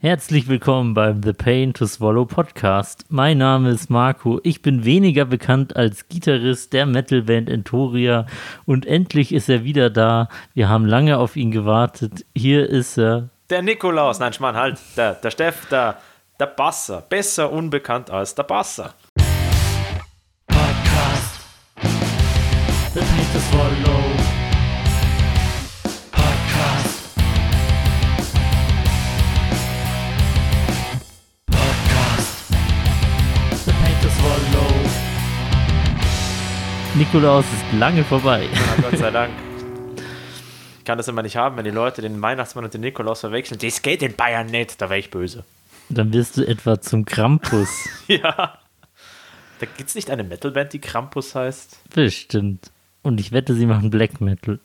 Herzlich willkommen beim The Pain to Swallow Podcast. Mein Name ist Marco. Ich bin weniger bekannt als Gitarrist der Metalband Entoria und endlich ist er wieder da. Wir haben lange auf ihn gewartet. Hier ist er. Der Nikolaus, nein, Schmarrn, halt, der, der Steff, der, der Basser. Besser unbekannt als der Basser. Podcast. The Pain to Swallow. Nikolaus ist lange vorbei. Na, Gott sei Dank. Ich kann das immer nicht haben, wenn die Leute den Weihnachtsmann und den Nikolaus verwechseln. Das geht in Bayern nicht, da wäre ich böse. Dann wirst du etwa zum Krampus. Ja. Da gibt es nicht eine Metalband, die Krampus heißt? Bestimmt. Und ich wette, sie machen Black Metal.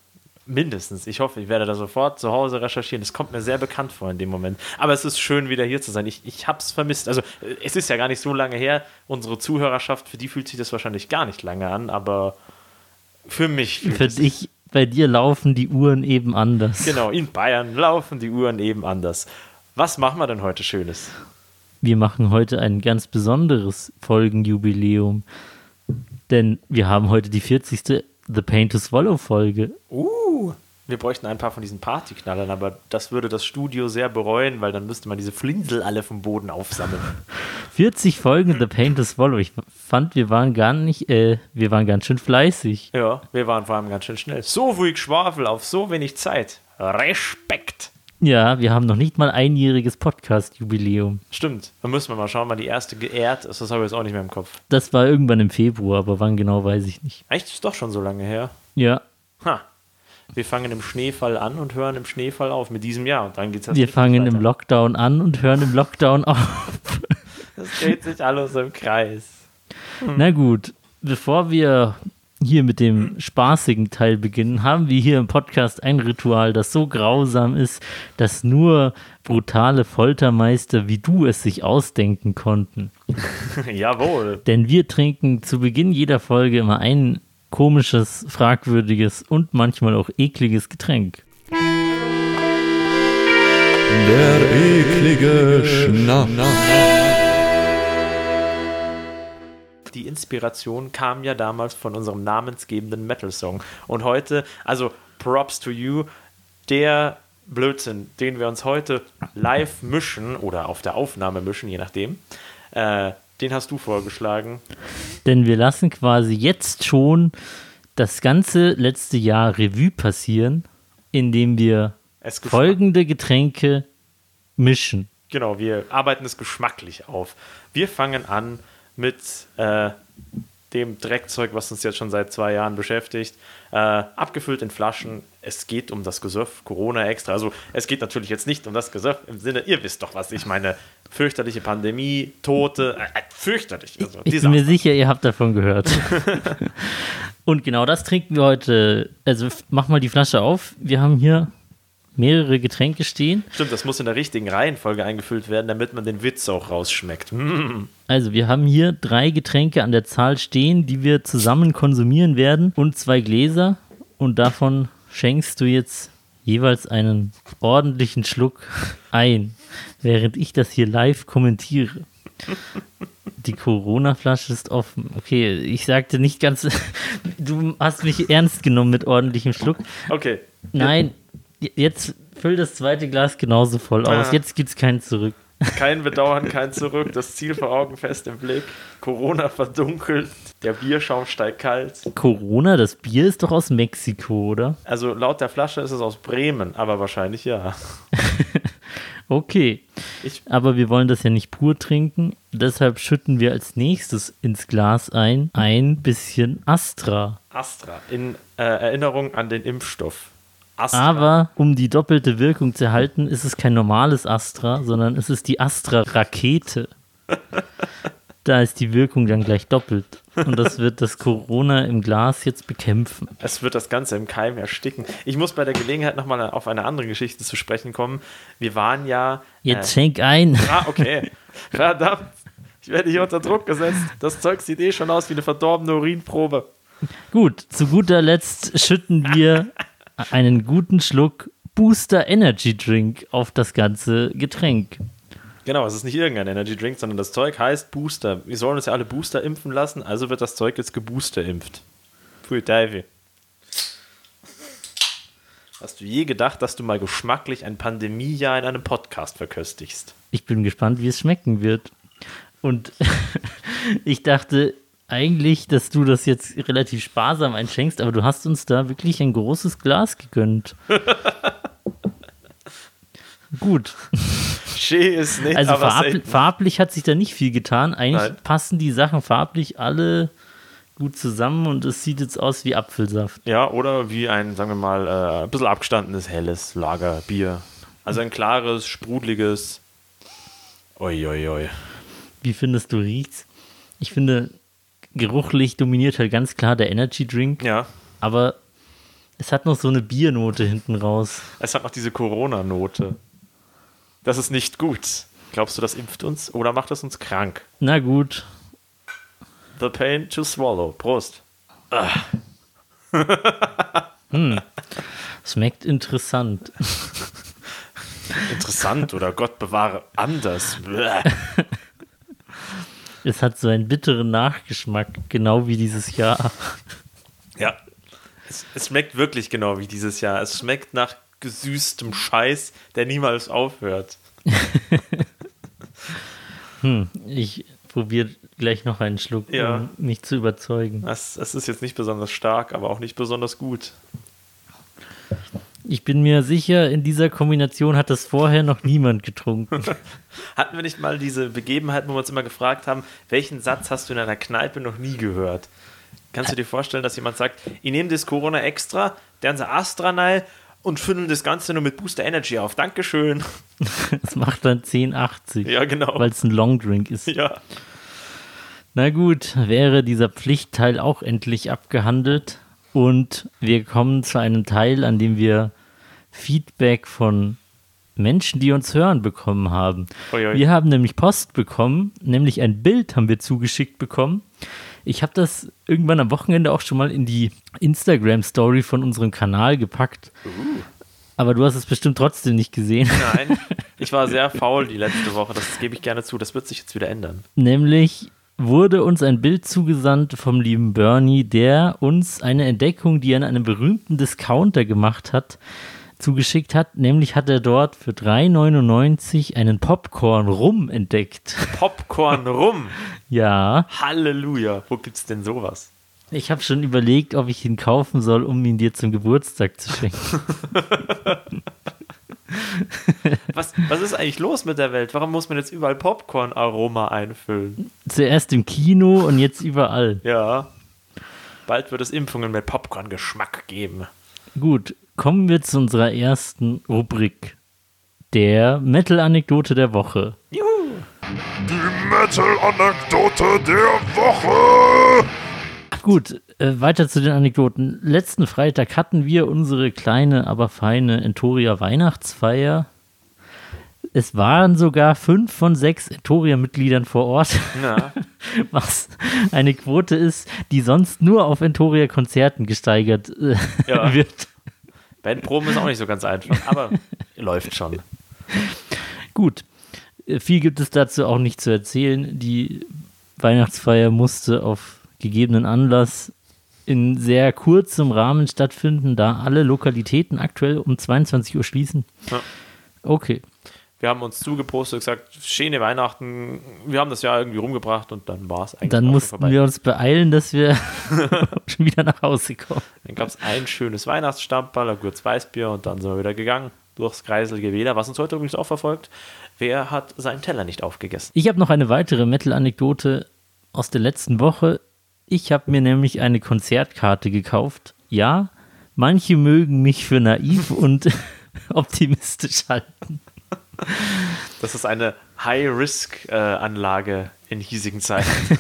Mindestens. Ich hoffe, ich werde da sofort zu Hause recherchieren. Das kommt mir sehr bekannt vor in dem Moment. Aber es ist schön, wieder hier zu sein. Ich, ich habe es vermisst. Also, äh, es ist ja gar nicht so lange her. Unsere Zuhörerschaft, für die fühlt sich das wahrscheinlich gar nicht lange an, aber für mich. fühlt Für es- dich, bei dir laufen die Uhren eben anders. Genau, in Bayern laufen die Uhren eben anders. Was machen wir denn heute Schönes? Wir machen heute ein ganz besonderes Folgenjubiläum. Denn wir haben heute die 40. The Pain to Swallow Folge. Uh, wir bräuchten ein paar von diesen Partyknallern, aber das würde das Studio sehr bereuen, weil dann müsste man diese Flinsel alle vom Boden aufsammeln. 40 Folgen The Pain to Swallow. Ich fand, wir waren gar nicht, äh, wir waren ganz schön fleißig. Ja, wir waren vor allem ganz schön schnell. So viel Schwafel auf so wenig Zeit. Respekt. Ja, wir haben noch nicht mal einjähriges Podcast-Jubiläum. Stimmt. Da müssen wir mal schauen, wann die erste geehrt ist. Das habe ich jetzt auch nicht mehr im Kopf. Das war irgendwann im Februar, aber wann genau weiß ich nicht. Echt? Ist doch schon so lange her. Ja, Ha. Wir fangen im Schneefall an und hören im Schneefall auf mit diesem Jahr. Und dann geht's wir fangen weiter. im Lockdown an und hören im Lockdown auf. Das dreht sich alles im Kreis. Na gut, bevor wir hier mit dem spaßigen Teil beginnen, haben wir hier im Podcast ein Ritual, das so grausam ist, dass nur brutale Foltermeister wie du es sich ausdenken konnten. Jawohl. Denn wir trinken zu Beginn jeder Folge immer ein komisches, fragwürdiges und manchmal auch ekliges Getränk. Der eklige Schnaps. Die Inspiration kam ja damals von unserem namensgebenden Metal-Song. Und heute, also Props to you, der Blödsinn, den wir uns heute live mischen oder auf der Aufnahme mischen, je nachdem, äh, den hast du vorgeschlagen. Denn wir lassen quasi jetzt schon das ganze letzte Jahr Revue passieren, indem wir Es folgende Getränke mischen. Genau, wir arbeiten es geschmacklich auf. Wir fangen an mit äh, dem Dreckzeug, was uns jetzt schon seit zwei Jahren beschäftigt. Äh, abgefüllt in Flaschen. Es geht um das Gesöff, Corona extra. Also es geht natürlich jetzt nicht um das Gesöff im Sinne, ihr wisst doch, was ich meine. Fürchterliche Pandemie, Tote, äh, äh, fürchterlich. Also, Ich bin mir sicher, ihr habt davon gehört. Und genau das trinken wir heute. Also mach mal die Flasche auf. Wir haben hier mehrere Getränke stehen. Stimmt, das muss in der richtigen Reihenfolge eingefüllt werden, damit man den Witz auch rausschmeckt. Mm. Also wir haben hier drei Getränke an der Zahl stehen, die wir zusammen konsumieren werden und zwei Gläser. Und davon schenkst du jetzt jeweils einen ordentlichen Schluck ein, während ich das hier live kommentiere. Die Corona-Flasche ist offen. Okay, ich sagte nicht ganz. Du hast mich ernst genommen mit ordentlichem Schluck. Okay. Nein, jetzt füll das zweite Glas genauso voll aus. Ah. Jetzt gibt's kein Zurück. Kein Bedauern, kein Zurück, das Ziel vor Augen fest im Blick. Corona verdunkelt, der Bierschaum steigt kalt. Corona, das Bier ist doch aus Mexiko, oder? Also laut der Flasche ist es aus Bremen, aber wahrscheinlich ja. Okay. Ich- Aber wir wollen das ja nicht pur trinken. Deshalb schütten wir als nächstes ins Glas ein ein bisschen Astra. Astra, in äh, Erinnerung an den Impfstoff. Astra. Aber um die doppelte Wirkung zu erhalten, ist es kein normales Astra, sondern es ist die Astra-Rakete. Da ist die Wirkung dann gleich doppelt. Und das wird das Corona im Glas jetzt bekämpfen. Es wird das Ganze im Keim ersticken. Ich muss bei der Gelegenheit nochmal auf eine andere Geschichte zu sprechen kommen. Wir waren ja. Jetzt Äh, schenk ein. ah, okay. Verdammt. Ich werde hier unter Druck gesetzt. Das Zeug sieht eh schon aus wie eine verdorbene Urinprobe. Gut, zu guter Letzt schütten wir einen guten Schluck Booster Energy Drink auf das ganze Getränk. Genau, es ist nicht irgendein Energy Drink, sondern das Zeug heißt Booster. Wir sollen uns ja alle Booster impfen lassen, also wird das Zeug jetzt geboosterimpft. Pfui Teufel. Hast du je gedacht, dass du mal geschmacklich ein Pandemiejahr in einem Podcast verköstigst? Ich bin gespannt, wie es schmecken wird. Und ich dachte eigentlich, dass du das jetzt relativ sparsam einschenkst, aber du hast uns da wirklich ein großes Glas gegönnt. Gut. Schee ist nicht, Also aber farb, selten. farblich hat sich da nicht viel getan. Eigentlich Nein. passen die Sachen farblich alle gut zusammen und es sieht jetzt aus wie Apfelsaft. Ja, oder wie ein, sagen wir mal, äh, ein bisschen abgestandenes, helles Lagerbier. Also ein klares, sprudeliges. Oi. Wie findest du riecht's? Ich finde, geruchlich dominiert halt ganz klar der Energy Drink, Ja, aber es hat noch so eine Biernote hinten raus. es hat noch diese Corona-Note. Das ist nicht gut. Glaubst du, das impft uns oder macht es uns krank? Na gut, The pain to swallow. Prost. schmeckt interessant. Interessant oder Gott bewahre anders. Es hat so einen bitteren Nachgeschmack, genau wie dieses Jahr. Ja, es, es schmeckt wirklich genau wie dieses Jahr. Es schmeckt nach gesüßtem Scheiß, der niemals aufhört. Ich probiere gleich noch einen Schluck, Ja. um mich zu überzeugen. Es ist jetzt nicht besonders stark, aber auch nicht besonders gut. Ich bin mir sicher, in dieser Kombination hat das vorher noch niemand getrunken. Hatten wir nicht mal diese Begebenheit, wo wir uns immer gefragt haben, welchen Satz hast du in einer Kneipe noch nie gehört? Kannst du dir vorstellen, dass jemand sagt, ich nehme das Corona extra, der unser Astra und füllen das Ganze nur mit Booster Energy auf. Dankeschön. Das macht dann 10,80, Ja, genau. weil es ein Longdrink ist. Ja. Na gut, wäre dieser Pflichtteil auch endlich abgehandelt und wir kommen zu einem Teil, an dem wir Feedback von Menschen, die uns hören, bekommen haben. Ui, ui. Wir haben nämlich Post bekommen, nämlich ein Bild haben wir zugeschickt bekommen. Ich habe das irgendwann am Wochenende auch schon mal in die Instagram-Story von unserem Kanal gepackt. Aber du hast es bestimmt trotzdem nicht gesehen. Nein, ich war sehr faul die letzte Woche, das gebe ich gerne zu. Das wird sich jetzt wieder ändern. Nämlich wurde uns ein Bild zugesandt vom lieben Bernie, der uns eine Entdeckung, die er in einem berühmten Discounter gemacht hat, zugeschickt hat. Nämlich hat er dort für 3,99 einen Popcorn rum entdeckt. Popcorn rum. ja, Halleluja. Wo gibt's denn sowas? ich habe schon überlegt, ob ich ihn kaufen soll, um ihn dir zum Geburtstag zu schenken. Was, was ist eigentlich los mit der Welt? Warum muss man jetzt überall Popcorn-Aroma einfüllen? Zuerst im Kino und jetzt überall. Ja. Bald wird es Impfungen mit Popcorn-Geschmack geben. Gut, kommen wir zu unserer ersten Rubrik. Der Metal-Anekdote der Woche. Juhu. Die Metal-Anekdote der Woche. Gut, äh, weiter zu den Anekdoten. Letzten Freitag hatten wir unsere kleine, aber feine Entoria Weihnachtsfeier. Es waren sogar fünf von sechs Entoria-Mitgliedern vor Ort, Ja. was eine Quote ist, die sonst nur auf Entoria-Konzerten gesteigert äh, Ja. wird. Bandproben ist auch nicht so ganz einfach, aber läuft schon. Gut, äh, viel gibt es dazu auch nicht zu erzählen. Die Weihnachtsfeier musste auf gegebenen Anlass in sehr kurzem Rahmen stattfinden, da alle Lokalitäten aktuell um 22 Uhr schließen. Ja. Okay, Wir haben uns zugepostet, gesagt, schöne Weihnachten. Wir haben das Jahr irgendwie rumgebracht und dann war es eigentlich dann mussten wir uns beeilen, dass wir schon wieder nach Hause kommen. Dann gab es ein schönes Weihnachtsstammball, ein gutes Weißbier und dann sind wir wieder gegangen durchs kreiselige Weder, was uns heute übrigens auch verfolgt. Wer hat seinen Teller nicht aufgegessen? Ich habe noch eine weitere Metal-Anekdote aus der letzten Woche. Ich habe mir nämlich eine Konzertkarte gekauft. Ja, manche mögen mich für naiv und optimistisch halten. Das ist eine High-Risk-Anlage in hiesigen Zeiten.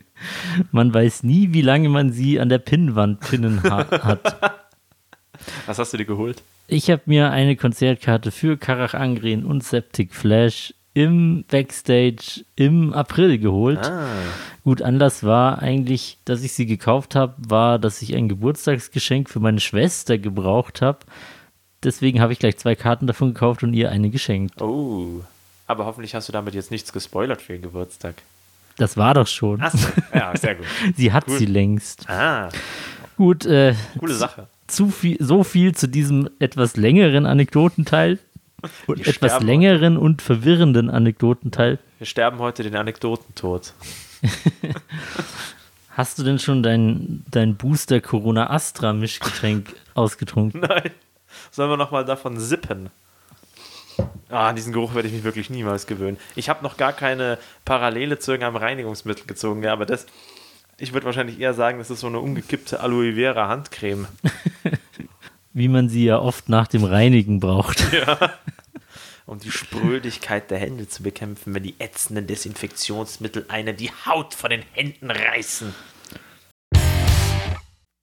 Man weiß nie, wie lange man sie an der Pinnwand pinnen ha hat. Was hast du dir geholt? Ich habe mir eine Konzertkarte für Karach Angren und Septic Flash im Backstage im April geholt. Ah. Gut, Anlass war eigentlich, dass ich sie gekauft habe, war, dass ich ein Geburtstagsgeschenk für meine Schwester gebraucht habe. Deswegen habe ich gleich zwei Karten davon gekauft und ihr eine geschenkt. Oh. Aber hoffentlich hast du damit jetzt nichts gespoilert für den Geburtstag. Das war doch schon. Achso, ja, sehr gut. Sie hat Cool. sie längst. Ah, Gut, äh, coole Sache. zu viel, so viel zu diesem etwas längeren Anekdotenteil und Die etwas sterben längeren und verwirrenden Anekdotenteil. Wir sterben heute den Anekdotentod. Hast du denn schon dein, dein Booster Corona Astra Mischgetränk ausgetrunken? Nein. Sollen wir nochmal davon sippen? Ah, an diesen Geruch werde ich mich wirklich niemals gewöhnen. Ich habe noch gar keine Parallele zu irgendeinem Reinigungsmittel gezogen, ja, aber das. Ich würde wahrscheinlich eher sagen, das ist so eine umgekippte Aloe Vera Handcreme. Wie man sie ja oft nach dem Reinigen braucht. Um die Sprödigkeit der Hände zu bekämpfen, wenn die ätzenden Desinfektionsmittel einer die Haut von den Händen reißen.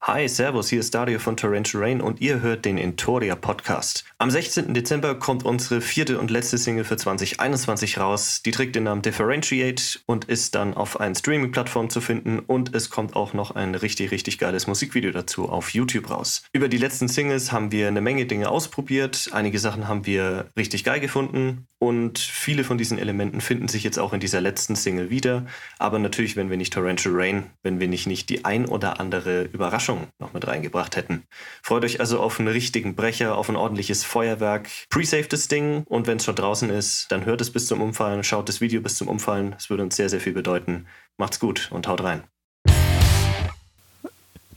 Hi, Servus, hier ist Dario von Torrential Rain und ihr hört den Intoria Podcast. Am 16. Dezember kommt unsere vierte und letzte Single für 2021 raus. Die trägt den Namen Differentiate und ist dann auf allen Streaming-Plattformen zu finden und es kommt auch noch ein richtig, richtig geiles Musikvideo dazu auf YouTube raus. Über die letzten Singles haben wir eine Menge Dinge ausprobiert, einige Sachen haben wir richtig geil gefunden und viele von diesen Elementen finden sich jetzt auch in dieser letzten Single wieder. Aber natürlich, wenn wir nicht Torrential Rain, wenn wir nicht, nicht die ein oder andere Überraschung noch mit reingebracht hätten. Freut euch also auf einen richtigen Brecher, auf ein ordentliches Feuerwerk. Pre-save das Ding und wenn es schon draußen ist, dann hört es bis zum Umfallen, schaut das Video bis zum Umfallen. Es würde uns sehr, sehr viel bedeuten. Macht's gut und haut rein.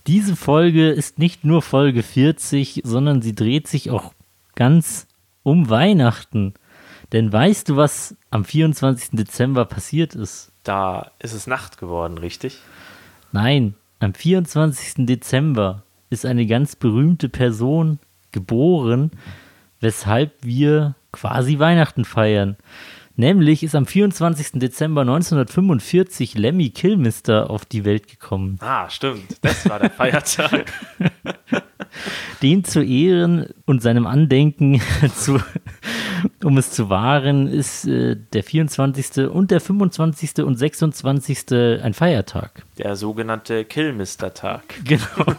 Diese Folge ist nicht nur Folge 40, sondern sie dreht sich auch ganz um Weihnachten. Denn weißt du, was am 24. Dezember passiert ist? Da ist es Nacht geworden, richtig? Nein, am 24. Dezember ist eine ganz berühmte Person geboren, weshalb wir quasi Weihnachten feiern. Nämlich ist am 24. Dezember 1945 Lemmy Kilmister auf die Welt gekommen. Ah, stimmt. Das war der Feiertag. Den zu ehren und seinem Andenken zu, um es zu wahren, ist äh, der 24. und der 25. und 26. ein Feiertag. Der sogenannte Killmister-Tag. Genau.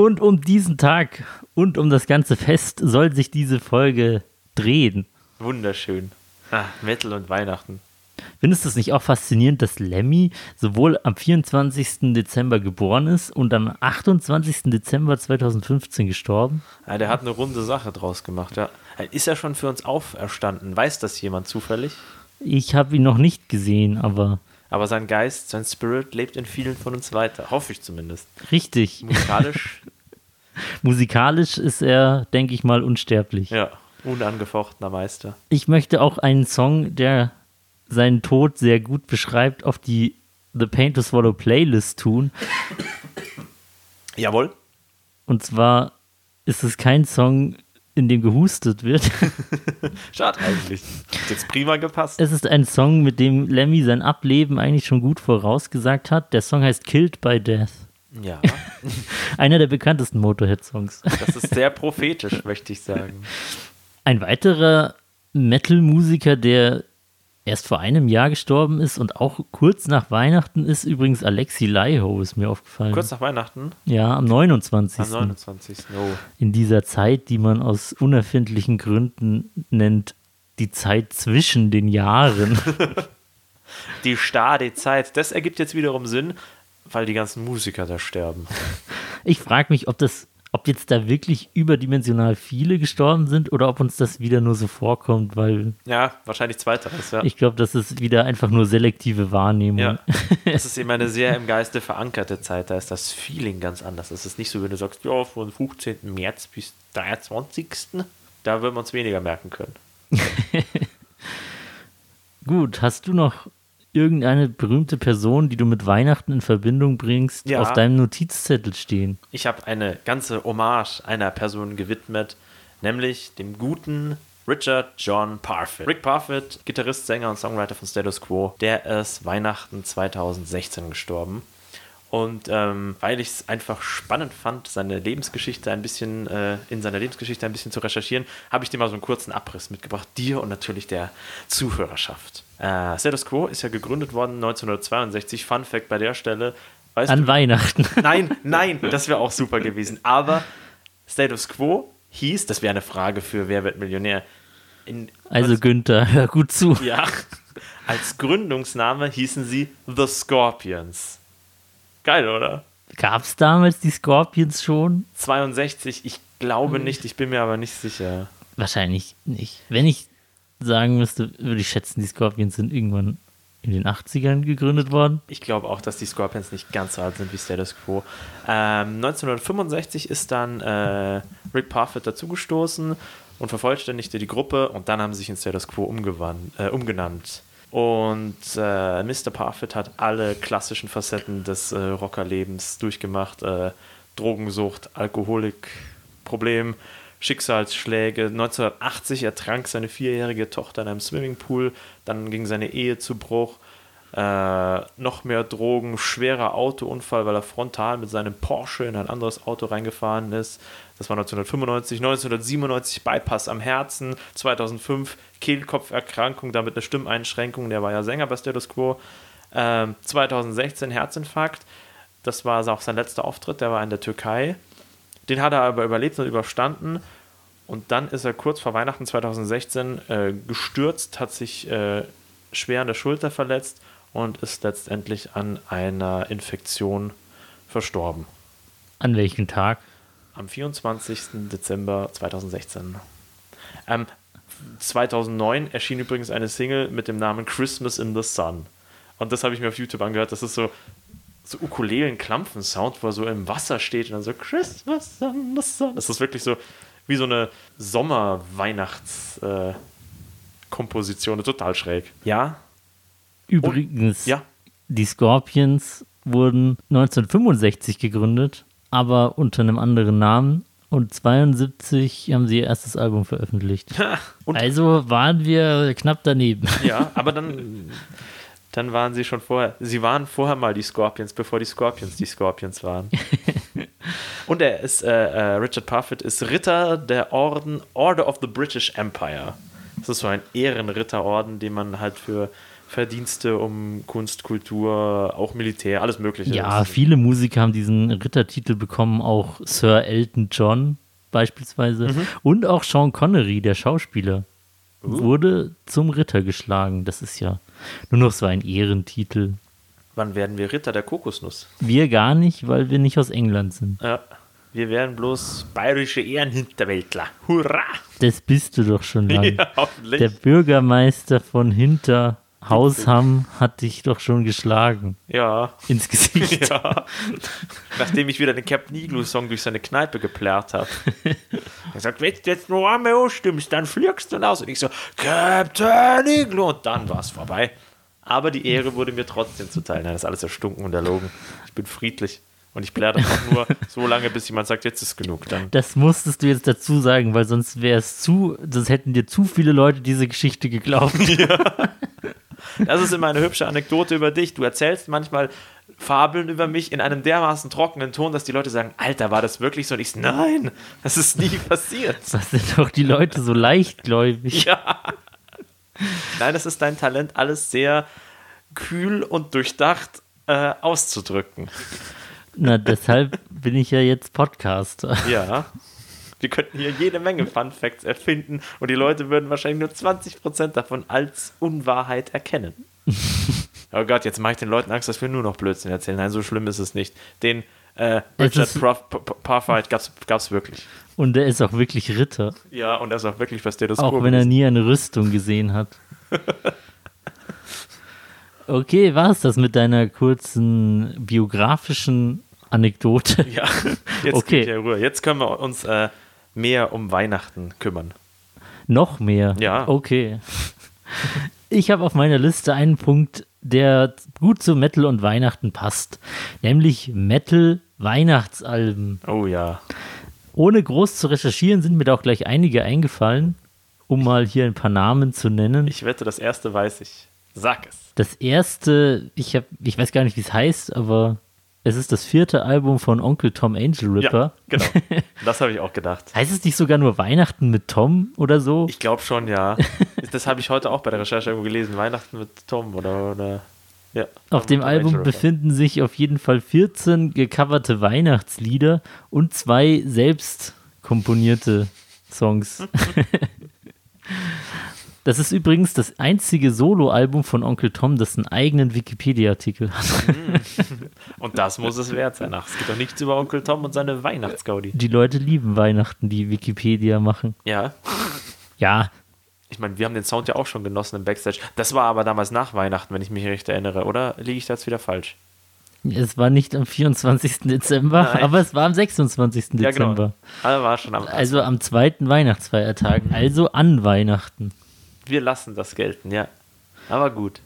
Und um diesen Tag und um das ganze Fest soll sich diese Folge drehen. Wunderschön. Ah, Metal und Weihnachten. Findest du es nicht auch faszinierend, dass Lemmy sowohl am 24. Dezember geboren ist und am 28. Dezember 2015 gestorben? Ja, der hat eine runde Sache draus gemacht. Ja. Ist er schon für uns auferstanden? Weiß das jemand zufällig? Ich habe ihn noch nicht gesehen, aber Aber sein Geist, sein Spirit lebt in vielen von uns weiter. Hoffe ich zumindest. richtig. Musikalisch, Musikalisch ist er, denke ich mal, unsterblich. ja, unangefochtener Meister. Ich möchte auch einen Song, der seinen Tod sehr gut beschreibt, auf die The Pain to Swallow Playlist tun. Jawohl. Und zwar ist es kein Song, in dem gehustet wird. Schade eigentlich. Hat jetzt prima gepasst. Es ist ein Song, mit dem Lemmy sein Ableben eigentlich schon gut vorausgesagt hat. Der Song heißt Killed by Death. Ja, Einer der bekanntesten Motorhead-Songs. das ist sehr prophetisch, möchte ich sagen. Ein weiterer Metal-Musiker, der erst vor einem Jahr gestorben ist und auch kurz nach Weihnachten ist übrigens Alexi Laiho, ist mir aufgefallen. Kurz nach Weihnachten, ja, am 29. am 29. Oh. In dieser Zeit, die man aus unerfindlichen Gründen nennt, die Zeit zwischen den Jahren. Die starre Zeit. Das ergibt jetzt wiederum Sinn, weil die ganzen Musiker da sterben. Ich frage mich, ob das, ob jetzt da wirklich überdimensional viele gestorben sind oder ob uns das wieder nur so vorkommt, weil Ja, wahrscheinlich zweiteres, ja. ich glaube, das ist wieder einfach nur selektive Wahrnehmung. Ja, das ist eben eine sehr im Geiste verankerte Zeit. Da ist das Feeling ganz anders. Es ist nicht so, wenn du sagst, ja, von 15. März bis 23. Da würden wir uns weniger merken können. Gut, hast du noch irgendeine berühmte Person, die du mit Weihnachten in Verbindung bringst, Ja. auf deinem Notizzettel stehen? Ich habe eine ganze Hommage einer Person gewidmet, nämlich dem guten Richard John Parfit. Rick Parfit, Gitarrist, Sänger und Songwriter von Status Quo, der ist Weihnachten 2016 gestorben. Und ähm, weil ich es einfach spannend fand, seine Lebensgeschichte ein bisschen, äh, in seiner Lebensgeschichte ein bisschen zu recherchieren, habe ich dir mal so einen kurzen Abriss mitgebracht, dir und natürlich der Zuhörerschaft. Äh, Status Quo ist ja gegründet worden 1962. Fun Fact bei der Stelle. An du, Weihnachten. Nein, nein, das wäre auch super gewesen. Aber Status Quo hieß, das wäre eine Frage für Wer wird Millionär, in, Also Günther, hör gut zu. ja, als Gründungsname hießen sie The Scorpions. Geil, oder? Gab es damals die Scorpions schon? 62, ich glaube nicht, ich bin mir aber nicht sicher. Wahrscheinlich nicht. Wenn ich sagen müsste, würde ich schätzen, die Scorpions sind irgendwann in den 80ern gegründet worden. Ich glaube auch, dass die Scorpions nicht ganz so alt sind wie Status Quo. Ähm, 1965 ist dann äh, Rick Parfitt dazugestoßen und vervollständigte die Gruppe und dann haben sie sich in Status Quo äh, umgenannt. Und äh, Mr. Parfitt hat alle klassischen Facetten des äh, Rockerlebens durchgemacht. Äh, Drogensucht, Alkoholikproblem, Schicksalsschläge. 1980 ertrank seine vierjährige Tochter in einem Swimmingpool. Dann ging seine Ehe zu Bruch. Äh, noch mehr Drogen, schwerer Autounfall, weil er frontal mit seinem Porsche in ein anderes Auto reingefahren ist. Das war 1995. 1997 Bypass am Herzen. 2005 Kehlkopferkrankung, damit eine Stimmeinschränkung. Der war ja Sänger bei Status Quo. Ähm, 2016 Herzinfarkt. Das war auch sein letzter Auftritt. Der war in der Türkei. Den hat er aber überlebt und überstanden. Und dann ist er kurz vor Weihnachten 2016 äh, gestürzt, hat sich äh, schwer an der Schulter verletzt und ist letztendlich an einer Infektion verstorben. An welchem Tag? Am 24. Dezember 2016. Ähm, 2009 erschien übrigens eine Single mit dem Namen Christmas in the Sun. Und das habe ich mir auf YouTube angehört. Das ist so, so Ukulelen-Klampfen-Sound, wo er so im Wasser steht und dann so Christmas in the Sun. Das ist wirklich so wie so eine Sommer-Weihnachts-Komposition. total schräg. Ja, Übrigens, ja. die Scorpions wurden 1965 gegründet, aber unter einem anderen Namen. Und 72 haben sie ihr erstes Album veröffentlicht. Und Also waren wir knapp daneben. Ja, aber dann, dann waren sie schon vorher, sie waren vorher mal die Scorpions, bevor die Scorpions die Scorpions waren. Und er ist, äh, äh, Richard Parfitt ist Ritter der Orden, Order of the British Empire. Das ist so ein Ehrenritterorden, den man halt für Verdienste um Kunst, Kultur, auch Militär, alles Mögliche. Ja, viele Musiker haben diesen Rittertitel bekommen, auch Sir Elton John beispielsweise. Mhm. Und auch Sean Connery, der Schauspieler, Uh. wurde zum Ritter geschlagen. Das ist ja nur noch so ein Ehrentitel. Wann werden wir Ritter der Kokosnuss? Wir gar nicht, weil wir nicht aus England sind. Ja, wir werden bloß bayerische Ehrenhinterwäldler. Hurra! Das bist du doch schon lange. Ja. Der Bürgermeister von Hinterhausham hat dich doch schon geschlagen. ja. Ins Gesicht. Ja. Nachdem ich wieder den Captain Igloo-Song durch seine Kneipe geplärrt habe. Er sagt, wenn du jetzt noch einmal ausstimmst, dann fliegst du raus. Und ich so, Captain Igloo. Und dann war es vorbei. Aber die Ehre wurde mir trotzdem zuteil. Nein, das ist alles erstunken und erlogen. Ich bin friedlich. Und ich plärre auch nur so lange, bis jemand sagt, jetzt ist genug. Dann Das musstest du jetzt dazu sagen, weil sonst wäre es zu, sonst hätten dir zu viele Leute diese Geschichte geglaubt. Das ist immer eine hübsche Anekdote über dich. Du erzählst manchmal Fabeln über mich in einem dermaßen trockenen Ton, dass die Leute sagen, Alter, war das wirklich so? Und ich nein, das ist nie passiert. Was sind doch die Leute so leichtgläubig? Ja. Nein, das ist dein Talent, alles sehr kühl und durchdacht äh, auszudrücken. Na, deshalb bin ich ja jetzt Podcaster. Ja. Wir könnten hier jede Menge Fun Facts erfinden und die Leute würden wahrscheinlich nur 20% davon als Unwahrheit erkennen. oh Gott, jetzt mache ich den Leuten Angst, dass wir nur noch Blödsinn erzählen. Nein, so schlimm ist es nicht. Den äh, Richard Parfight gab es wirklich. Und er ist auch wirklich Ritter, Ja, und er ist auch wirklich Status Quo. auch wenn er nie eine Rüstung gesehen hat. Okay, war es das mit deiner kurzen biografischen Anekdote? Ja, jetzt Okay. geht ja Ruhe. Jetzt können wir uns äh, mehr um Weihnachten kümmern. Noch mehr? Ja. Okay. Ich habe auf meiner Liste einen Punkt, der gut zu Metal und Weihnachten passt, nämlich Metal-Weihnachtsalben. Oh ja. Ohne groß zu recherchieren sind mir da auch gleich einige eingefallen, um mal hier ein paar Namen zu nennen. Ich wette, das erste weiß ich. Sag es. Das erste, ich, hab, ich weiß gar nicht, wie es heißt, aber es ist das vierte Album von Onkel Tom Angel Ripper. Ja, genau. Das habe ich auch gedacht. Heißt es nicht sogar nur Weihnachten mit Tom oder so? Ich glaube schon, ja. Das habe ich heute auch bei der Recherche irgendwo gelesen. Weihnachten mit Tom oder. oder ja. Auf dem Album befinden sich auf jeden Fall 14 gecoverte Weihnachtslieder und zwei selbst komponierte Songs. Das ist übrigens das einzige Soloalbum von Onkel Tom, das einen eigenen Wikipedia-Artikel hat. Und das muss es wert sein. Ach, es geht doch nichts über Onkel Tom und seine Weihnachtsgaudi. Die Leute lieben Weihnachten, die Wikipedia machen. Ja, Ja, ich meine, wir haben den Sound ja auch schon genossen im Backstage. Das war aber damals nach Weihnachten, wenn ich mich recht erinnere, oder liege ich da jetzt wieder falsch? es war nicht am 24. Dezember, Nein. aber es war am 26. Ja, Dezember. genau. Also war schon am. Also am zweiten Weihnachtsfeiertag, also an Weihnachten. Wir lassen das gelten, ja. Aber gut.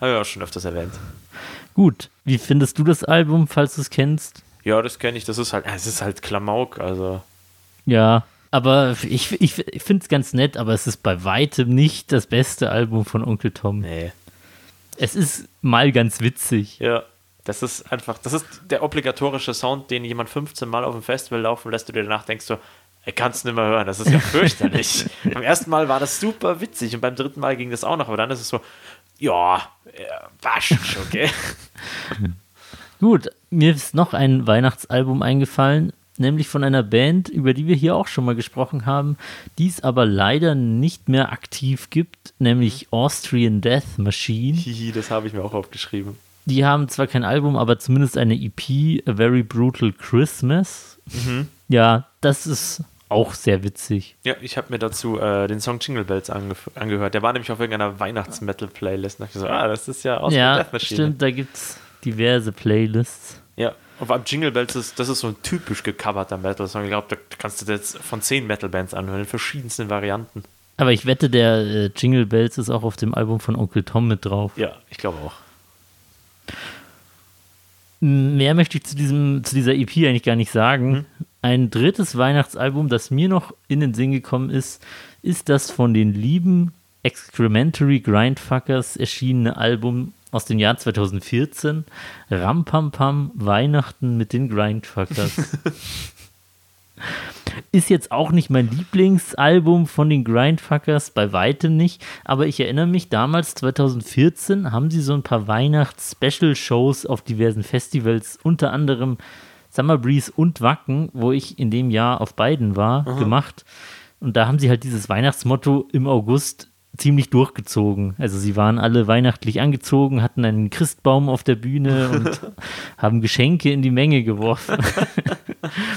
Habe ich auch schon öfters erwähnt. Gut, wie findest du das Album, falls du es kennst? Ja, das kenne ich. Das ist halt, es ist halt Klamauk. Also, Ja, aber ich, ich, ich finde es ganz nett, aber es ist bei weitem nicht das beste Album von Onkel Tom. nee. Es ist mal ganz witzig. Ja. Das ist einfach, das ist der obligatorische Sound, den jemand 15 Mal auf dem Festival laufen lässt und dir danach denkst du, er kann es nicht mehr hören. Das ist ja fürchterlich. beim ersten Mal war das super witzig und beim dritten Mal ging das auch noch, aber dann ist es so, ja, war schon okay. Gut, mir ist noch ein Weihnachtsalbum eingefallen, nämlich von einer Band, über die wir hier auch schon mal gesprochen haben, die es aber leider nicht mehr aktiv gibt, nämlich Austrian Death Machine. Hihi, das habe ich mir auch aufgeschrieben. Die haben zwar kein Album, aber zumindest eine EP, A Very Brutal Christmas. Ja, das ist auch sehr witzig. Ja, ich habe mir dazu äh, den Song Jingle Bells ange angehört. Der war nämlich auf irgendeiner Weihnachts-Metal-Playlist. Da ich so, ah, das ist ja aus der ja, Death Machine. stimmt, da gibt es diverse Playlists. Ja, und am Jingle Bells ist, das ist so ein typisch gecoverter Metal-Song. Ich glaube, da kannst du jetzt von zehn Metal-Bands anhören, in verschiedensten Varianten. Aber ich wette, der äh, Jingle Bells ist auch auf dem Album von Onkel Tom mit drauf. Ja, ich glaube auch. Mehr möchte ich zu, diesem, zu dieser EP eigentlich gar nicht sagen. Ein drittes Weihnachtsalbum, das mir noch in den Sinn gekommen ist, ist das von den lieben Excrementary Grindfuckers erschienene Album aus dem Jahr 2014. Rampampam Weihnachten mit den Grindfuckers. Ist jetzt auch nicht mein Lieblingsalbum von den Grindfuckers, bei weitem nicht, aber ich erinnere mich, damals 2014 haben sie so ein paar Weihnachts-Special-Shows auf diversen Festivals, unter anderem Summer Breeze und Wacken, wo ich in dem Jahr auf beiden war, gemacht. Und da haben sie halt dieses Weihnachtsmotto im August ziemlich durchgezogen. Also sie waren alle weihnachtlich angezogen, hatten einen Christbaum auf der Bühne und haben Geschenke in die Menge geworfen.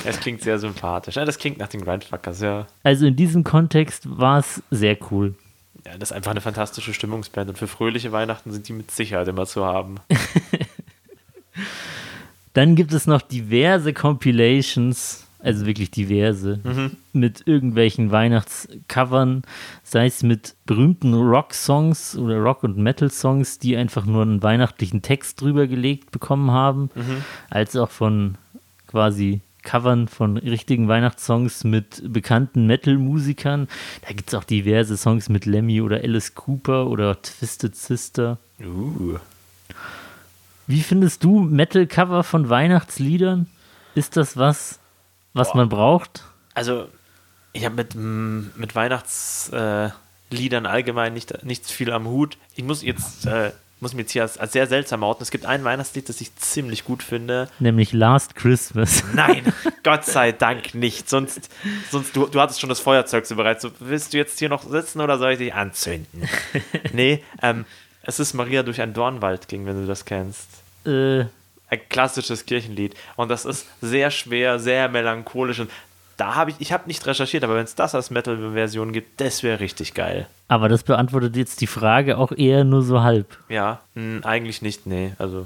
Das klingt sehr sympathisch. Das klingt nach den Grindfuckers, ja. Also in diesem Kontext war es sehr cool. Ja, das ist einfach eine fantastische Stimmungsband und für fröhliche Weihnachten sind die mit Sicherheit immer zu haben. Dann gibt es noch diverse Compilations, also wirklich diverse, mit irgendwelchen Weihnachtscovern, sei es mit berühmten Rock-Songs oder Rock- und Metal-Songs, die einfach nur einen weihnachtlichen Text drüber gelegt bekommen haben, als auch von quasi Covern von richtigen Weihnachtssongs mit bekannten Metal-Musikern. Da gibt es auch diverse Songs mit Lemmy oder Alice Cooper oder Twisted Sister. Uh. Wie findest du Metal-Cover von Weihnachtsliedern? Ist das was, was man braucht? Also, ich habe mit, mm, mit Weihnachtsliedern äh, allgemein nicht, nichts viel am Hut. Ich muss jetzt, äh, muss mir jetzt hier als, als sehr seltsam outen. Es gibt ein Weihnachtslied, das ich ziemlich gut finde. Nämlich Last Christmas. Nein, Gott sei Dank nicht. Sonst, sonst du, du hattest schon das Feuerzeug so bereit. So, willst du jetzt hier noch sitzen oder soll ich dich anzünden? nee, ähm, es ist Maria durch einen Dornwald ging, wenn du das kennst. äh, Ein klassisches Kirchenlied. Und das ist sehr schwer, sehr melancholisch. Und da habe ich, ich habe nicht recherchiert, aber wenn es das als Metal-Version gibt, das wäre richtig geil. aber das beantwortet jetzt die Frage auch eher nur so halb. Ja, mh, eigentlich nicht, nee. Also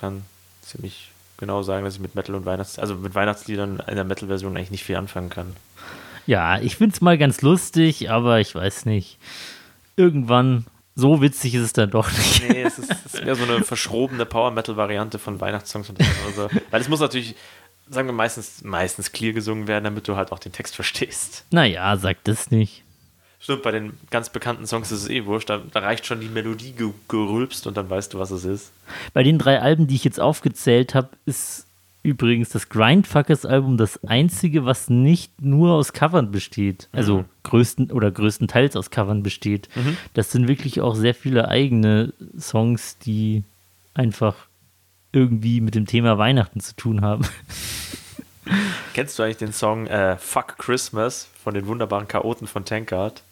kann ziemlich genau sagen, dass ich mit Metal und Weihnachts-, also mit Weihnachtsliedern in der Metal-Version eigentlich nicht viel anfangen kann. Ja, ich finde es mal ganz lustig, aber ich weiß nicht. Irgendwann, so witzig ist es dann doch nicht. Nee, es ist, es ist mehr so eine verschrobene Power-Metal-Variante von Weihnachtssongs. Und das, also, weil es muss natürlich, sagen wir, meistens, meistens clear gesungen werden, damit du halt auch den Text verstehst. Naja, sag das nicht. Stimmt, bei den ganz bekannten Songs ist es eh wurscht. Da, da reicht schon die Melodie ge gerülpst und dann weißt du, was es ist. Bei den drei Alben, die ich jetzt aufgezählt habe, ist übrigens das Grindfuckers-Album das einzige, was nicht nur aus Covern besteht. Also größten oder größtenteils aus Covern besteht. Das sind wirklich auch sehr viele eigene Songs, die einfach irgendwie mit dem Thema Weihnachten zu tun haben. Kennst du eigentlich den Song äh, Fuck Christmas von den wunderbaren Chaoten von Tankard?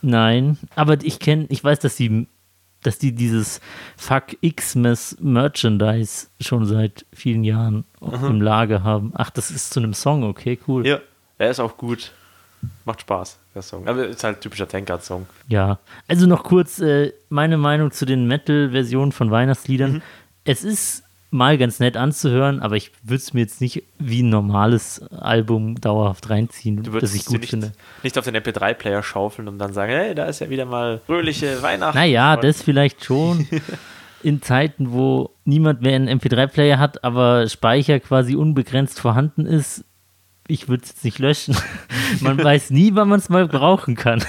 Nein, aber ich kenne, ich weiß, dass die, dass die dieses Fuck Xmas Merchandise schon seit vielen Jahren im Lager haben. Ach, das ist zu einem Song, okay, cool. Ja, er ist auch gut. Macht Spaß, der Song. Aber ist halt typischer Tankard-Song. Ja, also noch kurz äh, meine Meinung zu den Metal-Versionen von Weihnachtsliedern. Mhm. Es ist mal ganz nett anzuhören, aber ich würde es mir jetzt nicht wie ein normales Album dauerhaft reinziehen, Du das würdest ich sie gut nicht, finde. nicht auf den MP3-Player schaufeln und dann sagen, hey, da ist ja wieder mal fröhliche Weihnachten. Naja, das vielleicht schon. In Zeiten, wo niemand mehr einen MP3-Player hat, aber Speicher quasi unbegrenzt vorhanden ist, ich würde es jetzt nicht löschen. Man weiß nie, wann man es mal brauchen kann.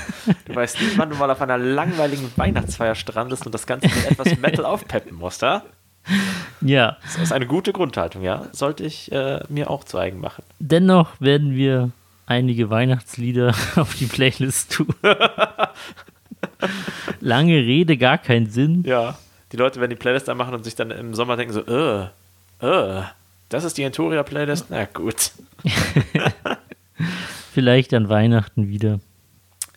Du weißt nicht, wann du mal auf einer langweiligen Weihnachtsfeier strandest und das Ganze mit etwas Metal aufpeppen musst, ja? Ja, Das ist eine gute Grundhaltung, ja? Sollte ich äh, mir auch zu eigen machen. dennoch werden wir einige Weihnachtslieder auf die Playlist tun. Lange Rede, gar keinen Sinn. Ja. Die Leute werden die Playlist anmachen und sich dann im Sommer denken so, äh, äh, das ist die Entoria-Playlist? Na gut. Vielleicht an Weihnachten wieder.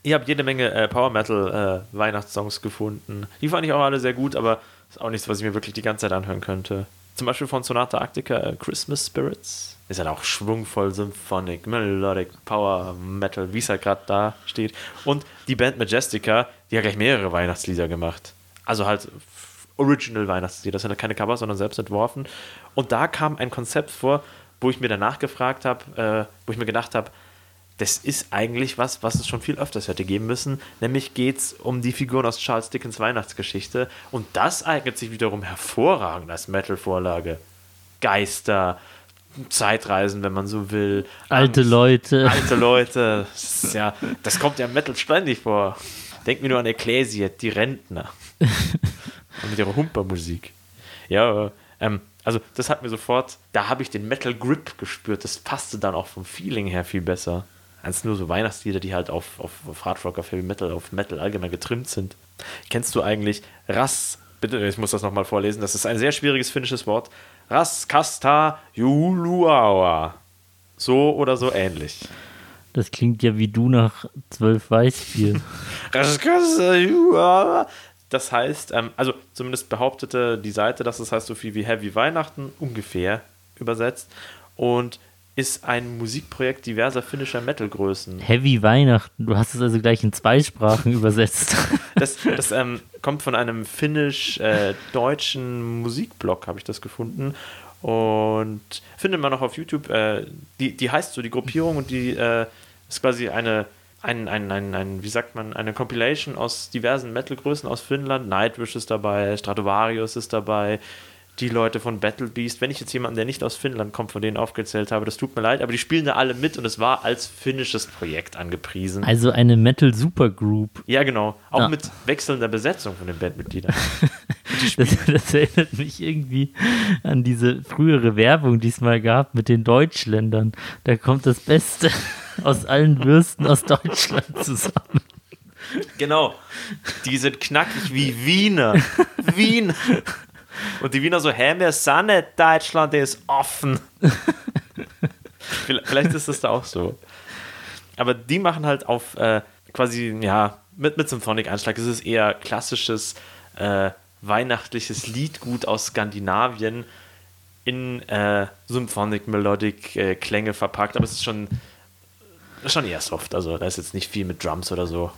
Ich habe jede Menge äh, Power Metal äh, Weihnachtssongs gefunden. Die fand ich auch alle sehr gut, aber ist auch nichts, was ich mir wirklich die ganze Zeit anhören könnte. Zum Beispiel von Sonata Arctica äh, Christmas Spirits. Ist halt auch schwungvoll, Symphonic, Melodic, Power Metal, wie es halt gerade da steht. Und die Band Majestica, die hat gleich mehrere Weihnachtslieder gemacht. Also halt Original Weihnachtslieder. Das sind halt keine Cover, sondern selbst entworfen. Und da kam ein Konzept vor, wo ich mir danach gefragt habe, äh, wo ich mir gedacht habe, das ist eigentlich was, was es schon viel öfters hätte geben müssen. Nämlich geht es um die Figuren aus Charles Dickens Weihnachtsgeschichte. Und das eignet sich wiederum hervorragend als Metal-Vorlage. Geister, Zeitreisen, wenn man so will. Alte Angst, Leute. Alte Leute. Das, ja, das kommt ja im Metal ständig vor. Denk mir nur an Ecclesia, die Rentner. Und mit ihrer Humpermusik. Ja, ähm, also das hat mir sofort, da habe ich den Metal Grip gespürt. Das passte dann auch vom Feeling her viel besser. Als nur so Weihnachtslieder, die halt auf, auf, auf Hard Rock, auf Heavy Metal, auf Metal allgemein getrimmt sind. Kennst du eigentlich Ras, bitte, ich muss das nochmal vorlesen, das ist ein sehr schwieriges finnisches Wort. Raskasta Juluaua. So oder so ähnlich. Das klingt ja wie du nach zwölf Weißbier. Das heißt, ähm, also zumindest behauptete die Seite, dass es heißt so viel wie Heavy Weihnachten, ungefähr übersetzt. Und ist ein Musikprojekt diverser finnischer Metalgrößen. Heavy Weihnachten. Du hast es also gleich in zwei Sprachen übersetzt. Das, das ähm, kommt von einem finnisch-deutschen Musikblog, habe ich das gefunden. Und findet man noch auf YouTube. Äh, die, die heißt so die Gruppierung und die äh, ist quasi eine, ein, ein, ein, ein, wie sagt man, eine Compilation aus diversen Metalgrößen aus Finnland. Nightwish ist dabei, Stratovarius ist dabei, die Leute von Battle Beast. Wenn ich jetzt jemanden, der nicht aus Finnland kommt, von denen aufgezählt habe, das tut mir leid, aber die spielen da alle mit und es war als finnisches Projekt angepriesen. Also eine Metal Supergroup. Ja, genau. Auch Ja. mit wechselnder Besetzung von den Bandmitgliedern. Das, das erinnert mich irgendwie an diese frühere Werbung, die es mal gab mit den Deutschländern. Da kommt das Beste aus allen Würsten aus Deutschland zusammen. genau. Die sind knackig wie Wiener. Wien. Und die Wiener so, hä, wir sind nicht, Deutschland ist offen. Vielleicht ist das da auch so. Aber die machen halt auf äh, quasi, ja, mit, mit Symphonic-Einschlag. Es ist eher klassisches äh, weihnachtliches Liedgut aus Skandinavien in äh, Symphonic Melodic äh, Klänge verpackt. Aber es ist schon, schon eher soft. Also da ist jetzt nicht viel mit Drums oder so.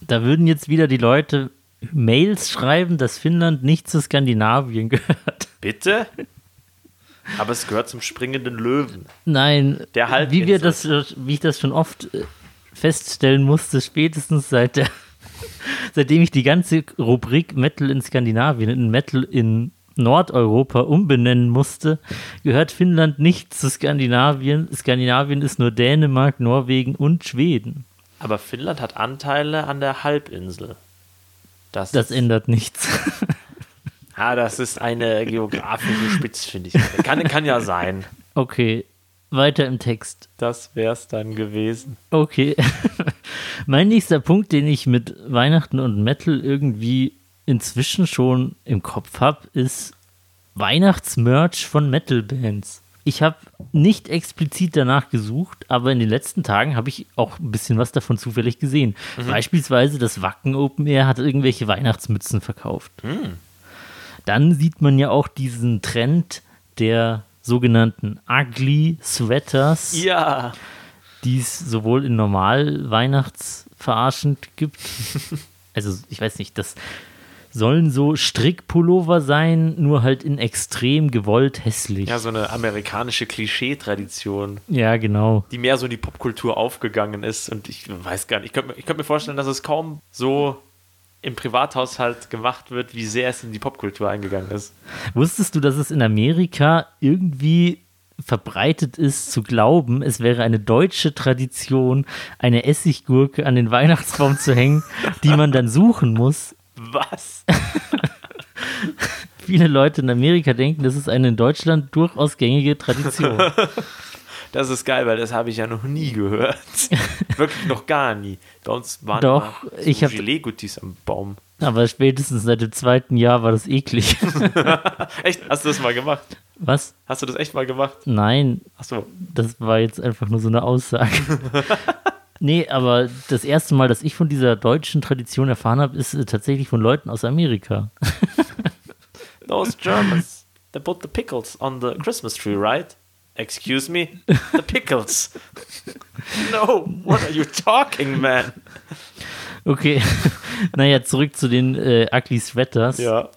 Da würden jetzt wieder die Leute Mails schreiben, dass Finnland nicht zu Skandinavien gehört. Bitte? Aber es gehört zum springenden Löwen. Nein, Der halt wie, wir das, wie ich das schon oft äh, feststellen musste, spätestens seit der, seitdem ich die ganze Rubrik Metal in Skandinavien in Metal in Nordeuropa umbenennen musste, gehört Finnland nicht zu Skandinavien. Skandinavien ist nur Dänemark, Norwegen und Schweden. Aber Finnland hat Anteile an der Halbinsel. Das, Das ändert nichts. ah, das ist eine geografische Spitzfindigkeit. Kann, kann ja sein. Okay, weiter im Text. Das wär's dann gewesen. Okay. mein nächster Punkt, den ich mit Weihnachten und Metal irgendwie inzwischen schon im Kopf habe, ist Weihnachtsmerch von Metal-Bands. Ich habe nicht explizit danach gesucht, aber in den letzten Tagen habe ich auch ein bisschen was davon zufällig gesehen. Beispielsweise das Wacken Open Air hat irgendwelche Weihnachtsmützen verkauft. Dann sieht man ja auch diesen Trend der sogenannten Ugly Sweaters, Ja. die es sowohl in normal weihnachtsverarschend gibt. also ich weiß nicht, das sollen so Strickpullover sein, nur halt in extrem gewollt hässlich. Ja, so eine amerikanische Klischee-Tradition, Ja, genau. die mehr so in die Popkultur aufgegangen ist. Und ich weiß gar nicht, ich könnte könnte mir vorstellen, dass es kaum so im Privathaushalt gemacht wird, wie sehr es in die Popkultur eingegangen ist. Wusstest du, dass es in Amerika irgendwie verbreitet ist zu glauben, es wäre eine deutsche Tradition, eine Essiggurke an den Weihnachtsbaum zu hängen, die man dann suchen muss? Was? Viele Leute in Amerika denken, das ist eine in Deutschland durchaus gängige Tradition. Das ist geil, weil das habe ich ja noch nie gehört. Wirklich noch gar nie. Bei uns waren Doch, immer so ich hab- Gelee-Guttis am Baum. Aber spätestens seit dem zweiten Jahr war das eklig. Echt? Hast du das mal gemacht? Was? Hast du das echt mal gemacht? Nein, Achso. das war jetzt einfach nur so eine Aussage. Nee, aber das erste Mal, dass ich von dieser deutschen Tradition erfahren habe, ist äh, tatsächlich von Leuten aus Amerika. Those Germans, they put the pickles on the Christmas tree, right? Excuse me? The pickles. no, what are you talking, man? Okay, naja, zurück zu den äh, Ugly Sweaters. Ja.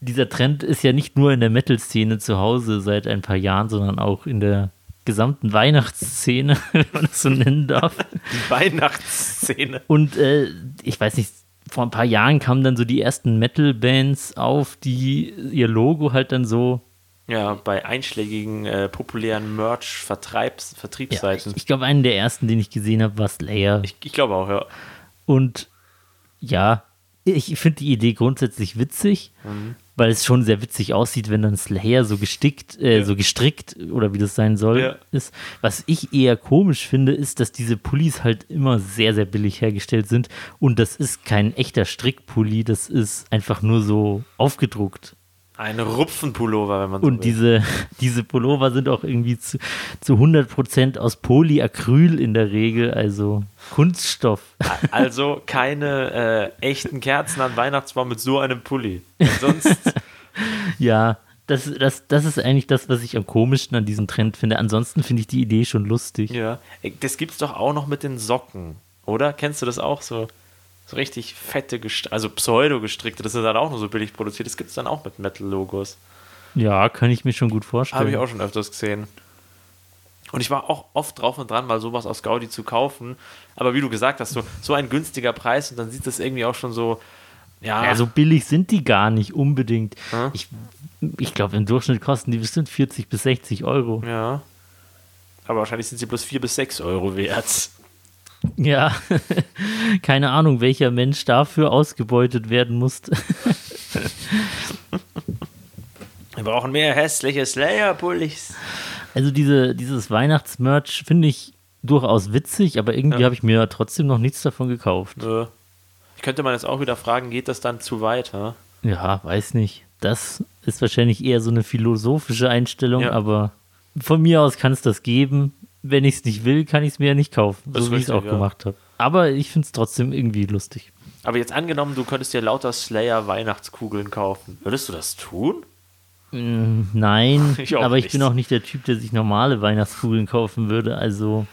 Dieser Trend ist ja nicht nur in der Metal-Szene zu Hause seit ein paar Jahren, sondern auch in der gesamten Weihnachtsszene, wenn man das so nennen darf. Die Weihnachtsszene. Und äh, ich weiß nicht, vor ein paar Jahren kamen dann so die ersten Metal-Bands auf, die ihr Logo halt dann so. Ja, bei einschlägigen äh, populären Merch-Vertriebs Ja, ich glaube, einen der ersten, den ich gesehen habe, war Slayer. ich, ich glaube auch, ja. Und ja, ich finde die Idee grundsätzlich witzig, weil es schon sehr witzig aussieht, wenn dann Slayer so gestickt, äh, Ja. so gestrickt oder wie das sein soll, Ja. ist. Was ich eher komisch finde, ist, dass diese Pullis halt immer sehr, sehr billig hergestellt sind. Und das ist kein echter Strickpulli, das ist einfach nur so aufgedruckt. Ein Rupfenpullover, wenn man so Und will. diese, diese Pullover sind auch irgendwie zu, zu 100% aus Polyacryl in der Regel, also Kunststoff. Also keine äh, echten Kerzen an Weihnachtsbaum mit so einem Pulli. Sonst Ja, das, das, das ist eigentlich das, was ich am komischsten an diesem Trend finde. Ansonsten finde ich die Idee schon lustig. Ja, das gibt's doch auch noch mit den Socken, oder? Kennst du das auch so? So richtig fette, also pseudo-gestrickte, das ist dann auch nur so billig produziert. Das gibt's dann auch mit Metal-Logos. Ja, kann ich mir schon gut vorstellen. Habe ich auch schon öfters gesehen. Und ich war auch oft drauf und dran, mal sowas aus Gaudi zu kaufen. Aber wie du gesagt hast, so, so ein günstiger Preis und dann sieht das irgendwie auch schon so, ja, Ja, so billig sind die gar nicht unbedingt. Hm? Ich, ich glaube, im Durchschnitt kosten die bestimmt 40 bis 60 Euro. ja. Aber wahrscheinlich sind sie bloß 4 bis 6 Euro wert. Ja, keine Ahnung, welcher Mensch dafür ausgebeutet werden muss. Wir brauchen mehr hässliche Slayer-Pullis. Also diese, dieses Weihnachtsmerch finde ich durchaus witzig, aber irgendwie Ja. habe ich mir trotzdem noch nichts davon gekauft. Nö. Ich könnte man jetzt auch wieder fragen, geht das dann zu weit? hä? Ja, weiß nicht. Das ist wahrscheinlich eher so eine philosophische Einstellung, Ja. aber von mir aus kann es das geben. Wenn ich es nicht will, kann ich es mir ja nicht kaufen, Das so wie ich es auch ja. gemacht habe. Aber ich finde es trotzdem irgendwie lustig. Aber jetzt angenommen, du könntest dir lauter Slayer-Weihnachtskugeln kaufen. Würdest du das tun? Mm, Nein, Ich aber ich nicht. bin auch nicht der Typ, der sich normale Weihnachtskugeln kaufen würde. Also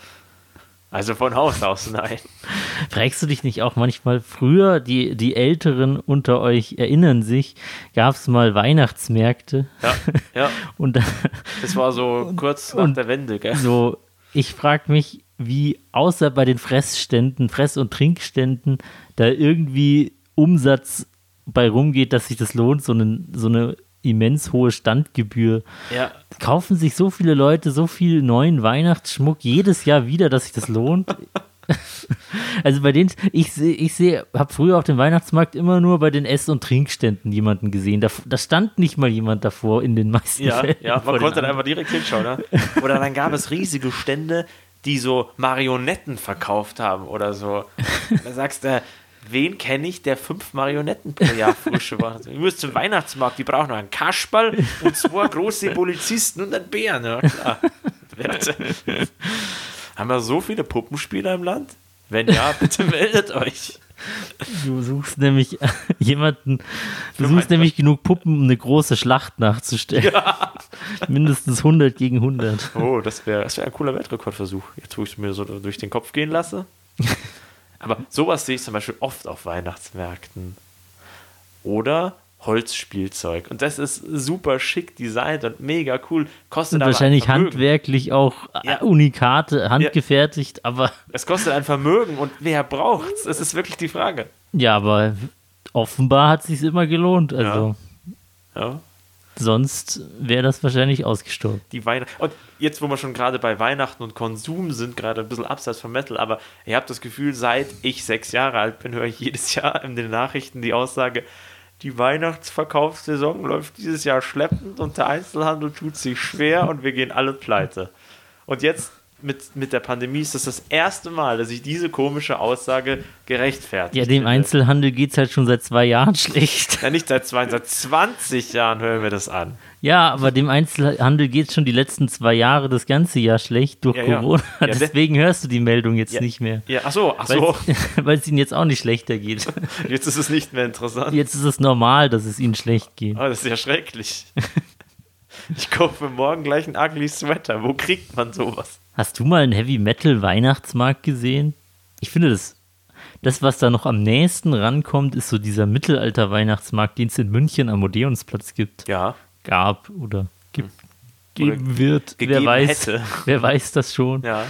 Also von Haus aus, nein. fragst du dich nicht auch manchmal früher, die, die Älteren unter euch erinnern sich, gab es mal Weihnachtsmärkte Ja, ja. und da, Das war so kurz nach und- der Wende, gell? so, ich frage mich, wie außer bei den Fressständen, Fress- und Trinkständen, da irgendwie Umsatz bei rumgeht, dass sich das lohnt, so eine, so eine immens hohe Standgebühr. Ja. Kaufen sich so viele Leute so viel neuen Weihnachtsschmuck jedes Jahr wieder, dass sich das lohnt? Also bei denen, ich sehe, ich sehe, habe früher auf dem Weihnachtsmarkt immer nur bei den Ess- und Trinkständen jemanden gesehen. Da, da stand nicht mal jemand davor in den meisten Ja, Fällen. ja, man konnte da anderen. einfach direkt hinschauen. Ne? Oder dann gab es riesige Stände, die so Marionetten verkauft haben oder so. Da sagst du, wen kenne ich, der fünf Marionetten pro Jahr frische macht? Ich muss zum Weihnachtsmarkt, die brauchen noch einen Kasperl und zwei große Polizisten und einen Bären. Ja, klar. Haben wir so viele Puppenspieler im Land? Wenn ja, bitte meldet euch. Du suchst nämlich jemanden, du suchst nämlich genug Puppen, um eine große Schlacht nachzustellen. Mindestens 100 gegen 100. Oh, das wäre das wär ein cooler Weltrekordversuch. Jetzt, wo ich es mir so durch den Kopf gehen lasse. Aber sowas sehe ich zum Beispiel oft auf Weihnachtsmärkten. Oder Holzspielzeug. Und das ist super schick designt und mega cool. Kostet Und aber wahrscheinlich handwerklich auch Ja. äh, Unikate, handgefertigt, aber Es kostet ein Vermögen und wer braucht's? Das ist wirklich die Frage. ja, aber offenbar hat es sich immer gelohnt. Also Ja. sonst wäre das wahrscheinlich ausgestorben. Die Weihnachten. Und jetzt, wo wir schon gerade bei Weihnachten und Konsum sind, gerade ein bisschen abseits vom Metal, aber ich habe das Gefühl, seit ich sechs Jahre alt bin, höre ich jedes Jahr in den Nachrichten die Aussage, die Weihnachtsverkaufssaison läuft dieses Jahr schleppend und der Einzelhandel tut sich schwer und wir gehen alle pleite. Und jetzt mit, mit der Pandemie ist das das erste Mal, dass ich diese komische Aussage gerechtfertigt Ja, dem finde. Einzelhandel geht es halt schon seit zwei Jahren schlecht. Ja, nicht seit zwei, seit 20 Jahren hören wir das an. Ja, aber dem Einzelhandel geht es schon die letzten zwei Jahre das ganze Jahr schlecht durch Ja, ja. Corona. Ja, de- Deswegen hörst du die Meldung jetzt Ja. nicht mehr. Ja, ach so, ach Weil so. weil es ihnen jetzt auch nicht schlechter geht. Jetzt ist es nicht mehr interessant. Jetzt ist es normal, dass es ihnen schlecht geht. Oh, das ist ja schrecklich. Ich kaufe morgen gleich einen ugly Sweater. Wo kriegt man sowas? Hast du mal einen Heavy Metal Weihnachtsmarkt gesehen? Ich finde das, das was da noch am nächsten rankommt, ist so dieser Mittelalter Weihnachtsmarkt, den es in München am Odeonsplatz gibt, Ja. Gab oder gibt, Oder geben wird. Wer gegeben weiß, hätte. wer weiß das schon? Ja.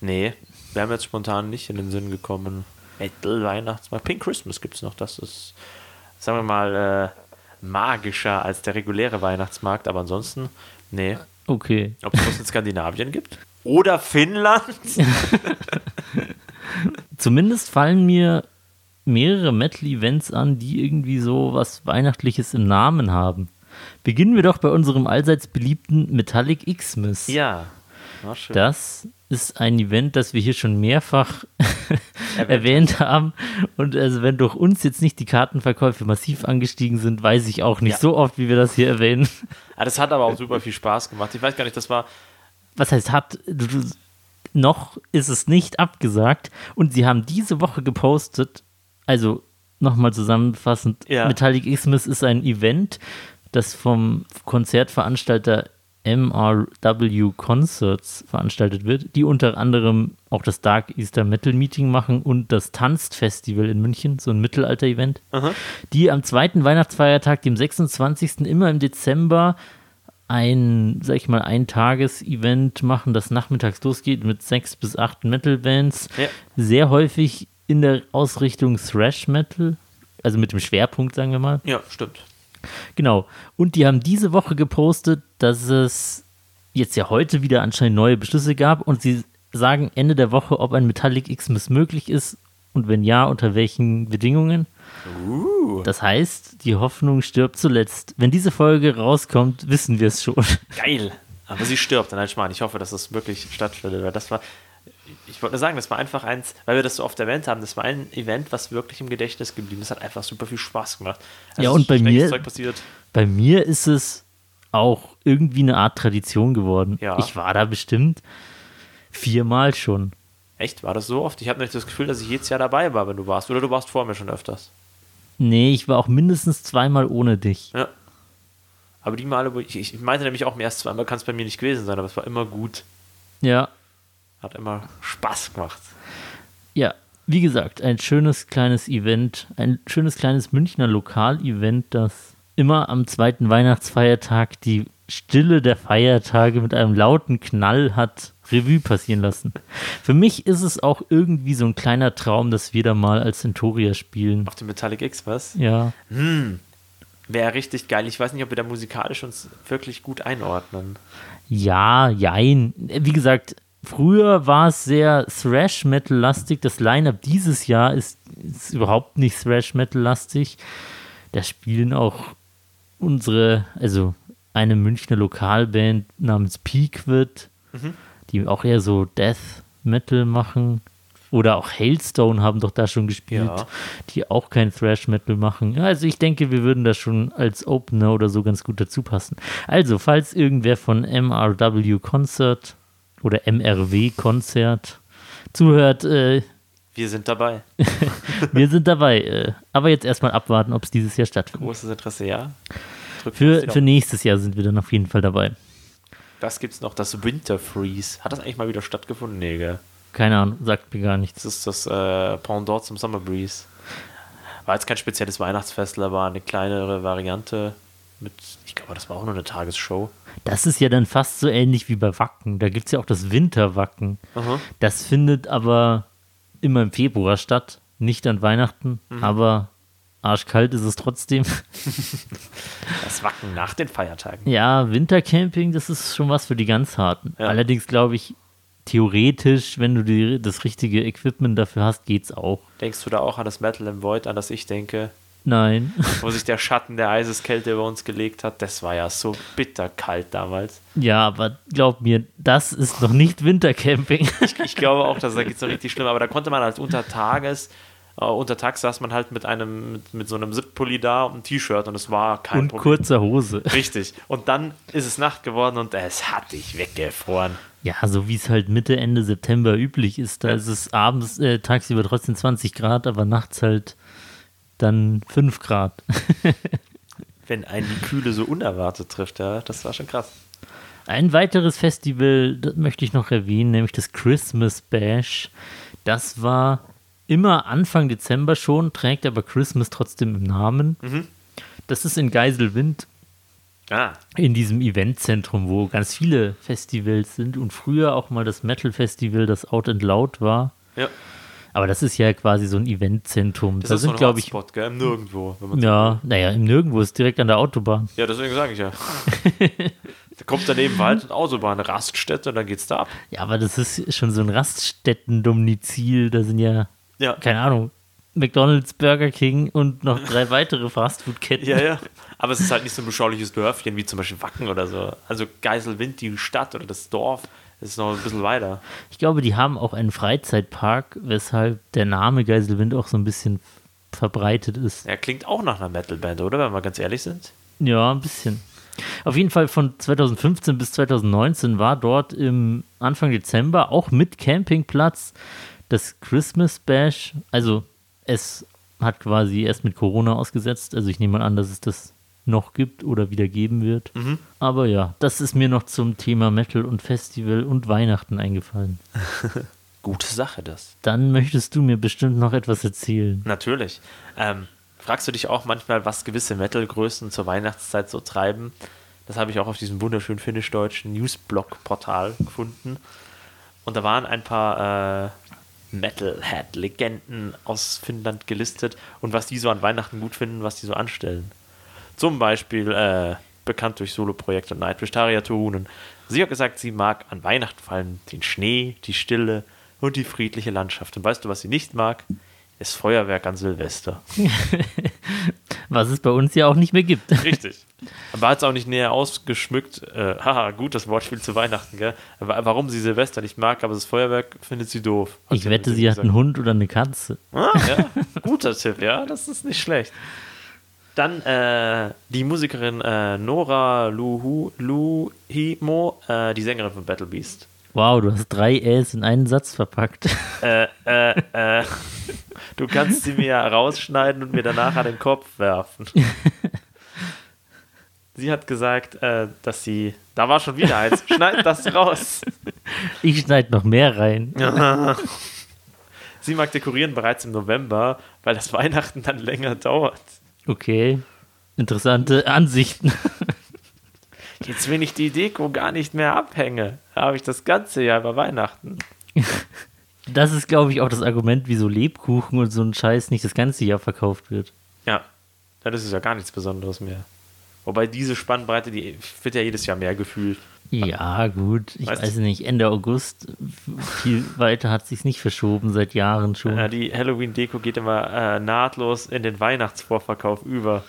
Nee, wäre mir jetzt spontan nicht in den Sinn gekommen. Metal Weihnachtsmarkt. Pink Christmas gibt es noch. Das ist, sagen wir mal, äh, magischer als der reguläre Weihnachtsmarkt. Aber ansonsten, nee. Okay. Ob es was in Skandinavien gibt? Oder Finnland? Zumindest fallen mir mehrere Metal-Events an, die irgendwie so was Weihnachtliches im Namen haben. Beginnen wir doch bei unserem allseits beliebten Metallic Xmas. Ja. War schön. Das ist ein Event, das wir hier schon mehrfach erwähnt haben. Und also wenn durch uns jetzt nicht die Kartenverkäufe massiv angestiegen sind, weiß ich auch nicht Ja. so oft, wie wir das hier erwähnen. Ah, das hat aber auch super viel Spaß gemacht. Ich weiß gar nicht, das war. Was heißt hat? Du, du, noch ist es nicht abgesagt. Und sie haben diese Woche gepostet, also nochmal zusammenfassend, Ja. Metallic Xmas ist ein Event, das vom Konzertveranstalter MRW Concerts veranstaltet wird, die unter anderem auch das Dark Easter Metal Meeting machen und das Tanzt Festival in München, so ein Mittelalter-Event, die am zweiten Weihnachtsfeiertag, dem 26. immer im Dezember ein, sag ich mal, ein Tages-Event machen, das nachmittags losgeht mit sechs bis acht Metal-Bands. Ja. Sehr häufig in der Ausrichtung Thrash-Metal, also mit dem Schwerpunkt, sagen wir mal. Ja, stimmt. Genau. Und die haben diese Woche gepostet, dass es jetzt ja heute wieder anscheinend neue Beschlüsse gab und sie sagen Ende der Woche, ob ein Metallic Xmas möglich ist und wenn ja, unter welchen Bedingungen. Das heißt, die Hoffnung stirbt zuletzt. Wenn diese Folge rauskommt, wissen wir es schon. Geil. Aber sie stirbt. Nein, Schmarrn. Ich hoffe, dass das wirklich stattfindet, weil das war. Ich wollte nur sagen, das war einfach eins, weil wir das so oft erwähnt haben, das war ein Event, was wirklich im Gedächtnis geblieben ist. Das hat einfach super viel Spaß gemacht. Ja, es und bei mir-. Bei mir ist es auch irgendwie eine Art Tradition geworden. Ja. Ich war da bestimmt viermal schon. Echt? War das so oft? Ich habe nicht das Gefühl, dass ich jedes Jahr dabei war, wenn du warst. Oder du warst vor mir schon öfters. Nee, ich war auch mindestens zweimal ohne dich. Ja. Aber die Male, wo ich, ich meinte nämlich auch, erst zweimal kann es bei mir nicht gewesen sein, aber es war immer gut. Ja, Hat immer Spaß gemacht. Ja, wie gesagt, ein schönes kleines Event, ein schönes kleines Münchner Lokalevent, das immer am zweiten Weihnachtsfeiertag die Stille der Feiertage mit einem lauten Knall hat Revue passieren lassen. Für mich ist es auch irgendwie so ein kleiner Traum, dass wir da mal als Centuria spielen. Auf dem Metallic X, was? Ja, Wäre richtig geil. Ich weiß nicht, ob wir da musikalisch uns wirklich gut einordnen. ja, jein. Wie gesagt, früher war es sehr Thrash-Metal-lastig. Das Line-Up dieses Jahr ist, ist überhaupt nicht Thrash-Metal-lastig. Da spielen auch unsere, also eine Münchner Lokalband namens Peakwood, die auch eher so Death Metal machen. Oder auch Hailstone haben doch da schon gespielt, Ja. die auch kein Thrash Metal machen. Also ich denke, wir würden da schon als Opener oder so ganz gut dazu passen. Also, falls irgendwer von MRW Concert oder MRW Konzert zuhört, äh, Wir sind dabei. wir sind dabei. Äh, aber jetzt erstmal abwarten, ob es dieses Jahr stattfindet. Großes Interesse, ja. Für, für nächstes Jahr sind wir dann auf jeden Fall dabei. das gibt's noch, das Winter Freeze. Hat das eigentlich mal wieder stattgefunden? Nee, gell? Keine Ahnung, sagt mir gar nichts. Das ist das äh, Pendant zum Summer Breeze. War jetzt kein spezielles Weihnachtsfest, aber eine kleinere Variante mit, ich glaube, das war auch nur eine Tagesshow. Das ist ja dann fast so ähnlich wie bei Wacken. Da gibt es ja auch das Winterwacken. Aha. Das findet aber immer im Februar statt, nicht an Weihnachten, Mhm. aber arschkalt ist es trotzdem. Das Wacken nach den Feiertagen. ja, Wintercamping, das ist schon was für die ganz Harten. Ja. Allerdings glaube ich, theoretisch, wenn du die, das richtige Equipment dafür hast, geht's auch. Denkst du da auch an das Metal im Void, an das ich denke, Nein. wo sich der Schatten der Eiseskälte über uns gelegt hat? Das war ja so bitterkalt damals. ja, aber glaub mir, das ist noch nicht Wintercamping. Ich glaube auch, dass da geht es so richtig schlimm, aber da konnte man halt unter Tages, äh, unter Tags saß man halt mit einem, mit, mit so einem Zip-Pulli da und einem T-Shirt und es war kein Und Problem. kurzer Hose. Richtig. Und dann ist es Nacht geworden und es hat dich weggefroren. Ja, so wie es halt Mitte, Ende September üblich ist. Da ist es abends, äh, tagsüber trotzdem 20 Grad, aber nachts halt dann 5 Grad. Wenn einen die Kühle so unerwartet trifft, ja, das war schon krass. Ein weiteres Festival, das möchte ich noch erwähnen, nämlich das Christmas Bash. Das war immer Anfang Dezember schon, trägt aber Christmas trotzdem im Namen. Das ist in Geiselwind Ah, in diesem Eventzentrum, wo ganz viele Festivals sind und früher auch mal das Metal Festival, das Out and Loud war. ja. Aber das ist ja quasi so ein Eventzentrum. Das da ist so sind, ein glaube ich, Hotspot, gell? Nirgendwo. Wenn man so ja, naja, im Nirgendwo ist direkt an der Autobahn. Ja, deswegen sage ich ja. da kommt daneben Wald und Autobahn, eine Raststätte und dann geht's da ab. Ja, aber das ist schon so ein Raststätten-Domizil. Da sind ja, Ja. keine Ahnung, McDonalds, Burger King und noch drei weitere Fastfood-Ketten. Ja, ja. Aber es ist halt nicht so ein beschauliches Dörfchen wie zum Beispiel Wacken oder so. Also Geiselwind, die Stadt oder das Dorf, ist noch ein bisschen weiter. Ich glaube, die haben auch einen Freizeitpark, weshalb der Name Geiselwind auch so ein bisschen verbreitet ist. Er klingt auch nach einer Metalband, oder? Wenn wir ganz ehrlich sind. Ja, ein bisschen. Auf jeden Fall von 2015 bis 2019 war dort im Anfang Dezember auch mit Campingplatz das Christmas Bash. Also es hat quasi erst mit Corona ausgesetzt. Also ich nehme mal an, dass es das noch gibt oder wieder geben wird. Aber ja, das ist mir noch zum Thema Metal und Festival und Weihnachten eingefallen. Gute Sache, das. Dann möchtest du mir bestimmt noch etwas erzählen. Natürlich. Ähm, fragst du dich auch manchmal, was gewisse Metal-Größen zur Weihnachtszeit so treiben? Das habe ich auch auf diesem wunderschönen finnisch-deutschen Newsblog-Portal gefunden. Und da waren ein paar äh, Metalhead-Legenden aus Finnland gelistet und was die so an Weihnachten gut finden, was die so anstellen. Zum Beispiel äh, bekannt durch Soloprojekte Nightwish Tarja Turunen. Sie hat gesagt, sie mag an Weihnachten vor allem den Schnee, die Stille und die friedliche Landschaft. Und weißt du, was sie nicht mag? Ist Feuerwerk an Silvester. Was es bei uns ja auch nicht mehr gibt. Richtig. Aber hat es auch nicht näher ausgeschmückt. Äh, haha, gut, das Wortspiel zu Weihnachten, gell? Aber warum sie Silvester nicht mag, aber das Feuerwerk findet sie doof. Ich wette, sie hat einen Hund oder eine Katze. Ah, ja, guter Tipp, ja, das ist nicht schlecht. Dann äh, die Musikerin äh, Nora Luhu, Luhimo, äh, die Sängerin von Battle Beast. Wow, du hast drei Äs in einen Satz verpackt. Äh, äh, äh, du kannst sie mir rausschneiden und mir danach an den Kopf werfen. Sie hat gesagt, äh, dass sie. Da war schon wieder eins. Schneid das raus. Ich schneide noch mehr rein. Sie mag dekorieren bereits im November, weil das Weihnachten dann länger dauert. Okay. Interessante Ansichten. Jetzt, wenn ich die Deko gar nicht mehr abhänge, habe ich das ganze Jahr über Weihnachten. Das ist, glaube ich, auch das Argument, wieso Lebkuchen und so ein Scheiß nicht das ganze Jahr verkauft wird. Ja, dann ist es ja gar nichts Besonderes mehr. Wobei diese Spannbreite, die wird ja jedes Jahr mehr gefühlt. Ja, gut. Ich Weißt weiß nicht, Ende August. Viel weiter hat sich nicht verschoben, seit Jahren schon. Ja, die Halloween-Deko geht immer äh, nahtlos in den Weihnachtsvorverkauf über.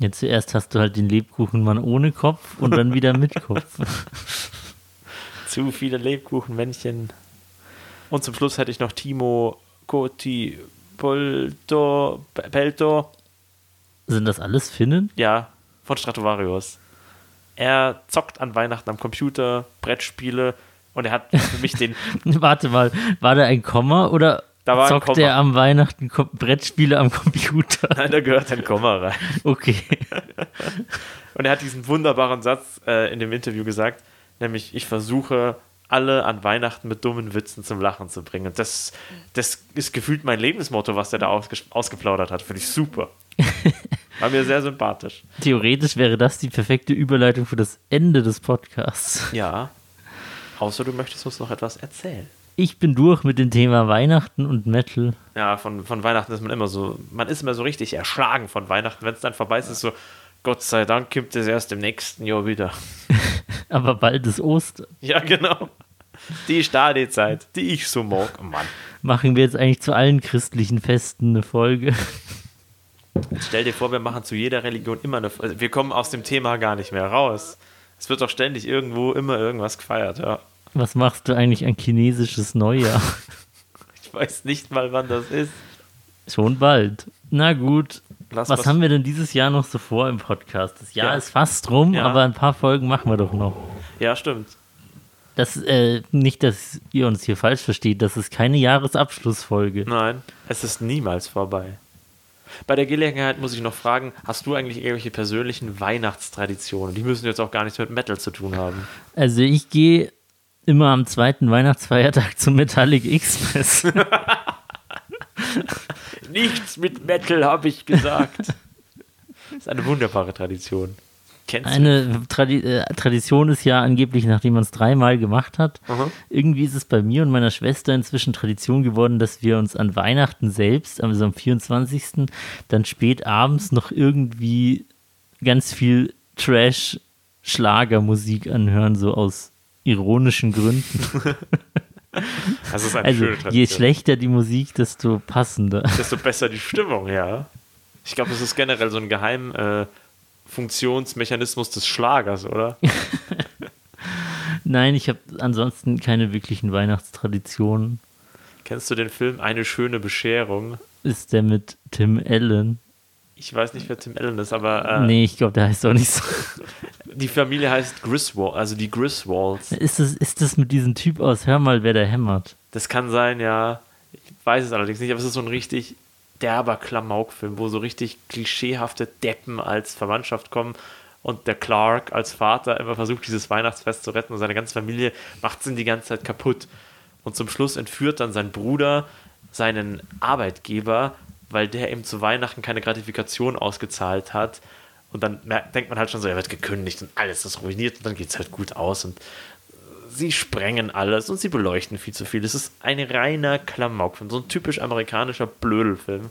Jetzt zuerst hast du halt den Lebkuchenmann ohne Kopf und dann wieder mit Kopf. Zu viele Lebkuchenmännchen. Und zum Schluss hätte ich noch Timo Koti Polto, Pelto, Sind das alles Finnen? ja, von Stratovarius. Er zockt an Weihnachten am Computer, Brettspiele und er hat für mich den, Warte mal, war da ein Komma oder Da war ein zockt Komma. er am Weihnachten Ko Brettspiele am Computer? nein, da gehört ein Komma rein. Okay. Und er hat diesen wunderbaren Satz äh, in dem Interview gesagt, nämlich ich versuche alle an Weihnachten mit dummen Witzen zum Lachen zu bringen. Und das, das ist gefühlt mein Lebensmotto, was er da ausges ausgeplaudert hat. Finde ich super. War mir sehr sympathisch. Theoretisch wäre das die perfekte Überleitung für das Ende des Podcasts. Ja. Außer du möchtest uns noch etwas erzählen. Ich bin durch mit dem Thema Weihnachten und Metal. Ja, von, von Weihnachten ist man immer so, man ist immer so richtig erschlagen von Weihnachten. Wenn es dann vorbei ist, ist so, Gott sei Dank gibt es erst im nächsten Jahr wieder. Aber bald ist Ostern. Ja, genau. Die Stadezeit, die ich so mag. Oh Mann. Machen wir jetzt eigentlich zu allen christlichen Festen eine Folge. Stell dir vor, wir machen zu jeder Religion immer eine. Also wir kommen aus dem Thema gar nicht mehr raus. Es wird doch ständig irgendwo immer irgendwas gefeiert, ja. Was machst du eigentlich an chinesisches Neujahr? Ich weiß nicht mal, wann das ist. Schon bald. Na gut. Lass was, haben wir denn dieses Jahr noch so vor im Podcast? Das Jahr Ja. ist fast rum, Ja. aber ein paar Folgen machen wir doch noch. Ja, stimmt. Das, äh, nicht, dass ihr uns hier falsch versteht, das ist keine Jahresabschlussfolge. Nein, es ist niemals vorbei. Bei der Gelegenheit muss ich noch fragen, hast du eigentlich irgendwelche persönlichen Weihnachtstraditionen? Die müssen jetzt auch gar nichts mit Metal zu tun haben. Also ich gehe immer am zweiten Weihnachtsfeiertag zum Metallic Express. Nichts mit Metal, habe ich gesagt. Das ist eine wunderbare Tradition. Kennst? Eine Tradi äh, Tradition ist ja angeblich, nachdem man es dreimal gemacht hat, Mhm. irgendwie ist es bei mir und meiner Schwester inzwischen Tradition geworden, dass wir uns an Weihnachten selbst, also am 24., dann spät abends noch irgendwie ganz viel Trash-Schlagermusik anhören, so aus ironischen Gründen. Das ist eine Also schöne je Tradition. schlechter die Musik, desto passender. desto besser die Stimmung, ja. Ich glaube, das ist generell so ein geheim äh, Funktionsmechanismus des Schlagers, oder? Nein, ich habe ansonsten keine wirklichen Weihnachtstraditionen. Kennst du den Film Eine schöne Bescherung? Ist der mit Tim Allen? Ich weiß nicht, wer Tim Allen ist, aber äh, Nee, ich glaube, der heißt auch nicht so. die Familie heißt Griswold, also die Griswolds. Ist das, ist das mit diesem Typ aus Hör mal, wer da hämmert? Das kann sein, ja. Ich weiß es allerdings nicht, aber es ist so ein richtig derber Klamaukfilm, wo so richtig klischeehafte Deppen als Verwandtschaft kommen und der Clark als Vater immer versucht, dieses Weihnachtsfest zu retten und seine ganze Familie macht ihn die ganze Zeit kaputt. Und zum Schluss entführt dann sein Bruder seinen Arbeitgeber, weil der ihm zu Weihnachten keine Gratifikation ausgezahlt hat. Und dann merkt, denkt man halt schon so, er wird gekündigt und alles ist ruiniert und dann geht es halt gut aus. Und sie sprengen alles und sie beleuchten viel zu viel. Es ist ein reiner Klamaukfilm, so ein typisch amerikanischer Blödelfilm.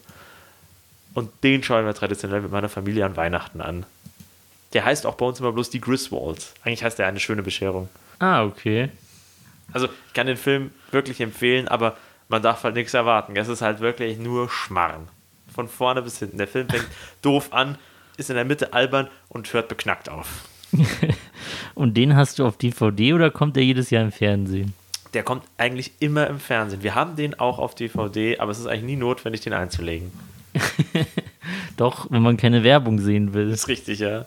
Und den schauen wir traditionell mit meiner Familie an Weihnachten an. Der heißt auch bei uns immer bloß die Griswolds. Eigentlich heißt der eine schöne Bescherung. Ah, okay. Also ich kann den Film wirklich empfehlen, aber man darf halt nichts erwarten. Es ist halt wirklich nur Schmarren. Von vorne bis hinten. Der Film fängt doof an, ist in der Mitte albern und hört beknackt auf. Und den hast du auf DVD oder kommt der jedes Jahr im Fernsehen? Der kommt eigentlich immer im Fernsehen. Wir haben den auch auf DVD, aber es ist eigentlich nie notwendig, den einzulegen. Doch, wenn man keine Werbung sehen will, Das ist richtig, ja.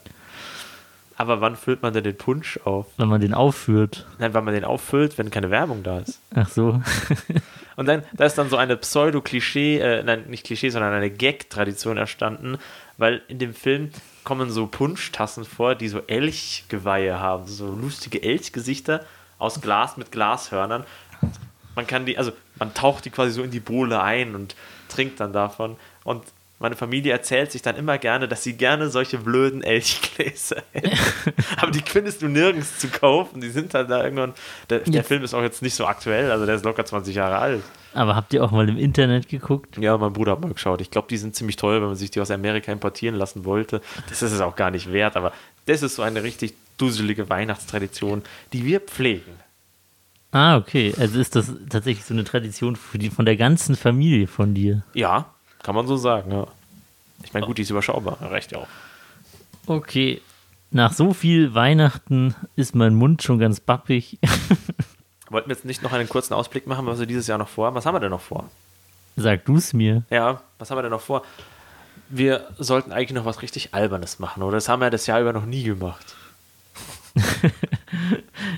Aber wann füllt man denn den Punsch auf? wenn man den aufführt. Nein, wann man den auffüllt, wenn keine Werbung da ist. Ach so. Und dann, da ist dann so eine Pseudo-Klischee, äh, nein, nicht Klischee, sondern eine Gag-Tradition erstanden, weil in dem Film kommen so Punschtassen vor, die so Elchgeweihe haben, so lustige Elchgesichter aus Glas mit Glashörnern. Man kann die, also man taucht die quasi so in die Bohle ein und trinkt dann davon. Und meine Familie erzählt sich dann immer gerne, dass sie gerne solche blöden Elchgläser hätten. Aber die findest du nirgends zu kaufen. Die sind dann da irgendwann. Der, der. Film ist auch jetzt nicht so aktuell, also der ist locker 20 Jahre alt. Aber habt ihr auch mal im Internet geguckt? Ja, mein Bruder hat mal geschaut. Ich glaube, die sind ziemlich teuer, wenn man sich die aus Amerika importieren lassen wollte. Das ist es auch gar nicht wert, aber das ist so eine richtig dusselige Weihnachtstradition, die wir pflegen. Ah, okay. Also ist das tatsächlich so eine Tradition die, von der ganzen Familie von dir. Ja, kann man so sagen, ja. Ich meine, gut, die ist überschaubar, reicht ja auch. Okay. Nach so viel Weihnachten ist mein Mund schon ganz bappig. Wollten wir jetzt nicht noch einen kurzen Ausblick machen, was wir dieses Jahr noch vorhaben? Was haben wir denn noch vor? Sag du's mir. Ja, was haben wir denn noch vor? Wir sollten eigentlich noch was richtig Albernes machen, oder? Das haben wir das Jahr über noch nie gemacht.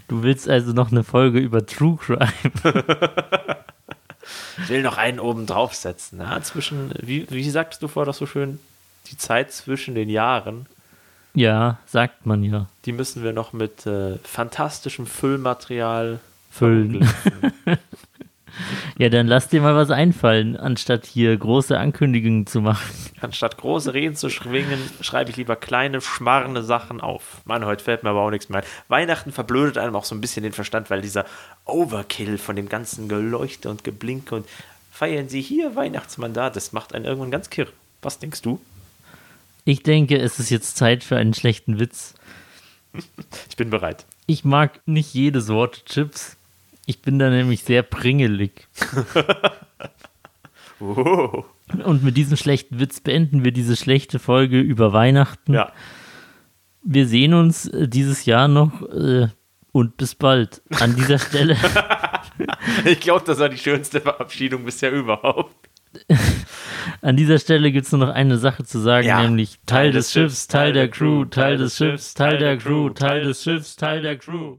Du willst also noch eine Folge über True Crime. Ich will noch einen oben draufsetzen. Ja, zwischen, wie, wie sagtest du vorher doch so schön, die Zeit zwischen den Jahren, Ja, sagt man ja. die müssen wir noch mit äh, fantastischem Füllmaterial Füllen. Ja, dann lass dir mal was einfallen, anstatt hier große Ankündigungen zu machen. Anstatt große Reden zu schwingen, schreibe ich lieber kleine, schmarrende Sachen auf. Mann, heute fällt mir aber auch nichts mehr ein. Weihnachten verblödet einem auch so ein bisschen den Verstand, weil dieser Overkill von dem ganzen Geleuchte und Geblinke und feiern Sie hier Weihnachtsmandat, das macht einen irgendwann ganz kirr. Was denkst du? Ich denke, es ist jetzt Zeit für einen schlechten Witz. Ich bin bereit. Ich mag nicht jede Sorte Chips. Ich bin da nämlich sehr pringelig. Oh. Und mit diesem schlechten Witz beenden wir diese schlechte Folge über Weihnachten. Ja, Wir sehen uns äh, dieses Jahr noch äh, und bis bald. An dieser Stelle, ich glaube, das war die schönste Verabschiedung bisher überhaupt. an dieser Stelle gibt es nur noch eine Sache zu sagen, Ja. nämlich Teil des Schiffs, Teil der Crew, Teil des Schiffs, Teil der Crew, Teil des Schiffs, Teil der Crew.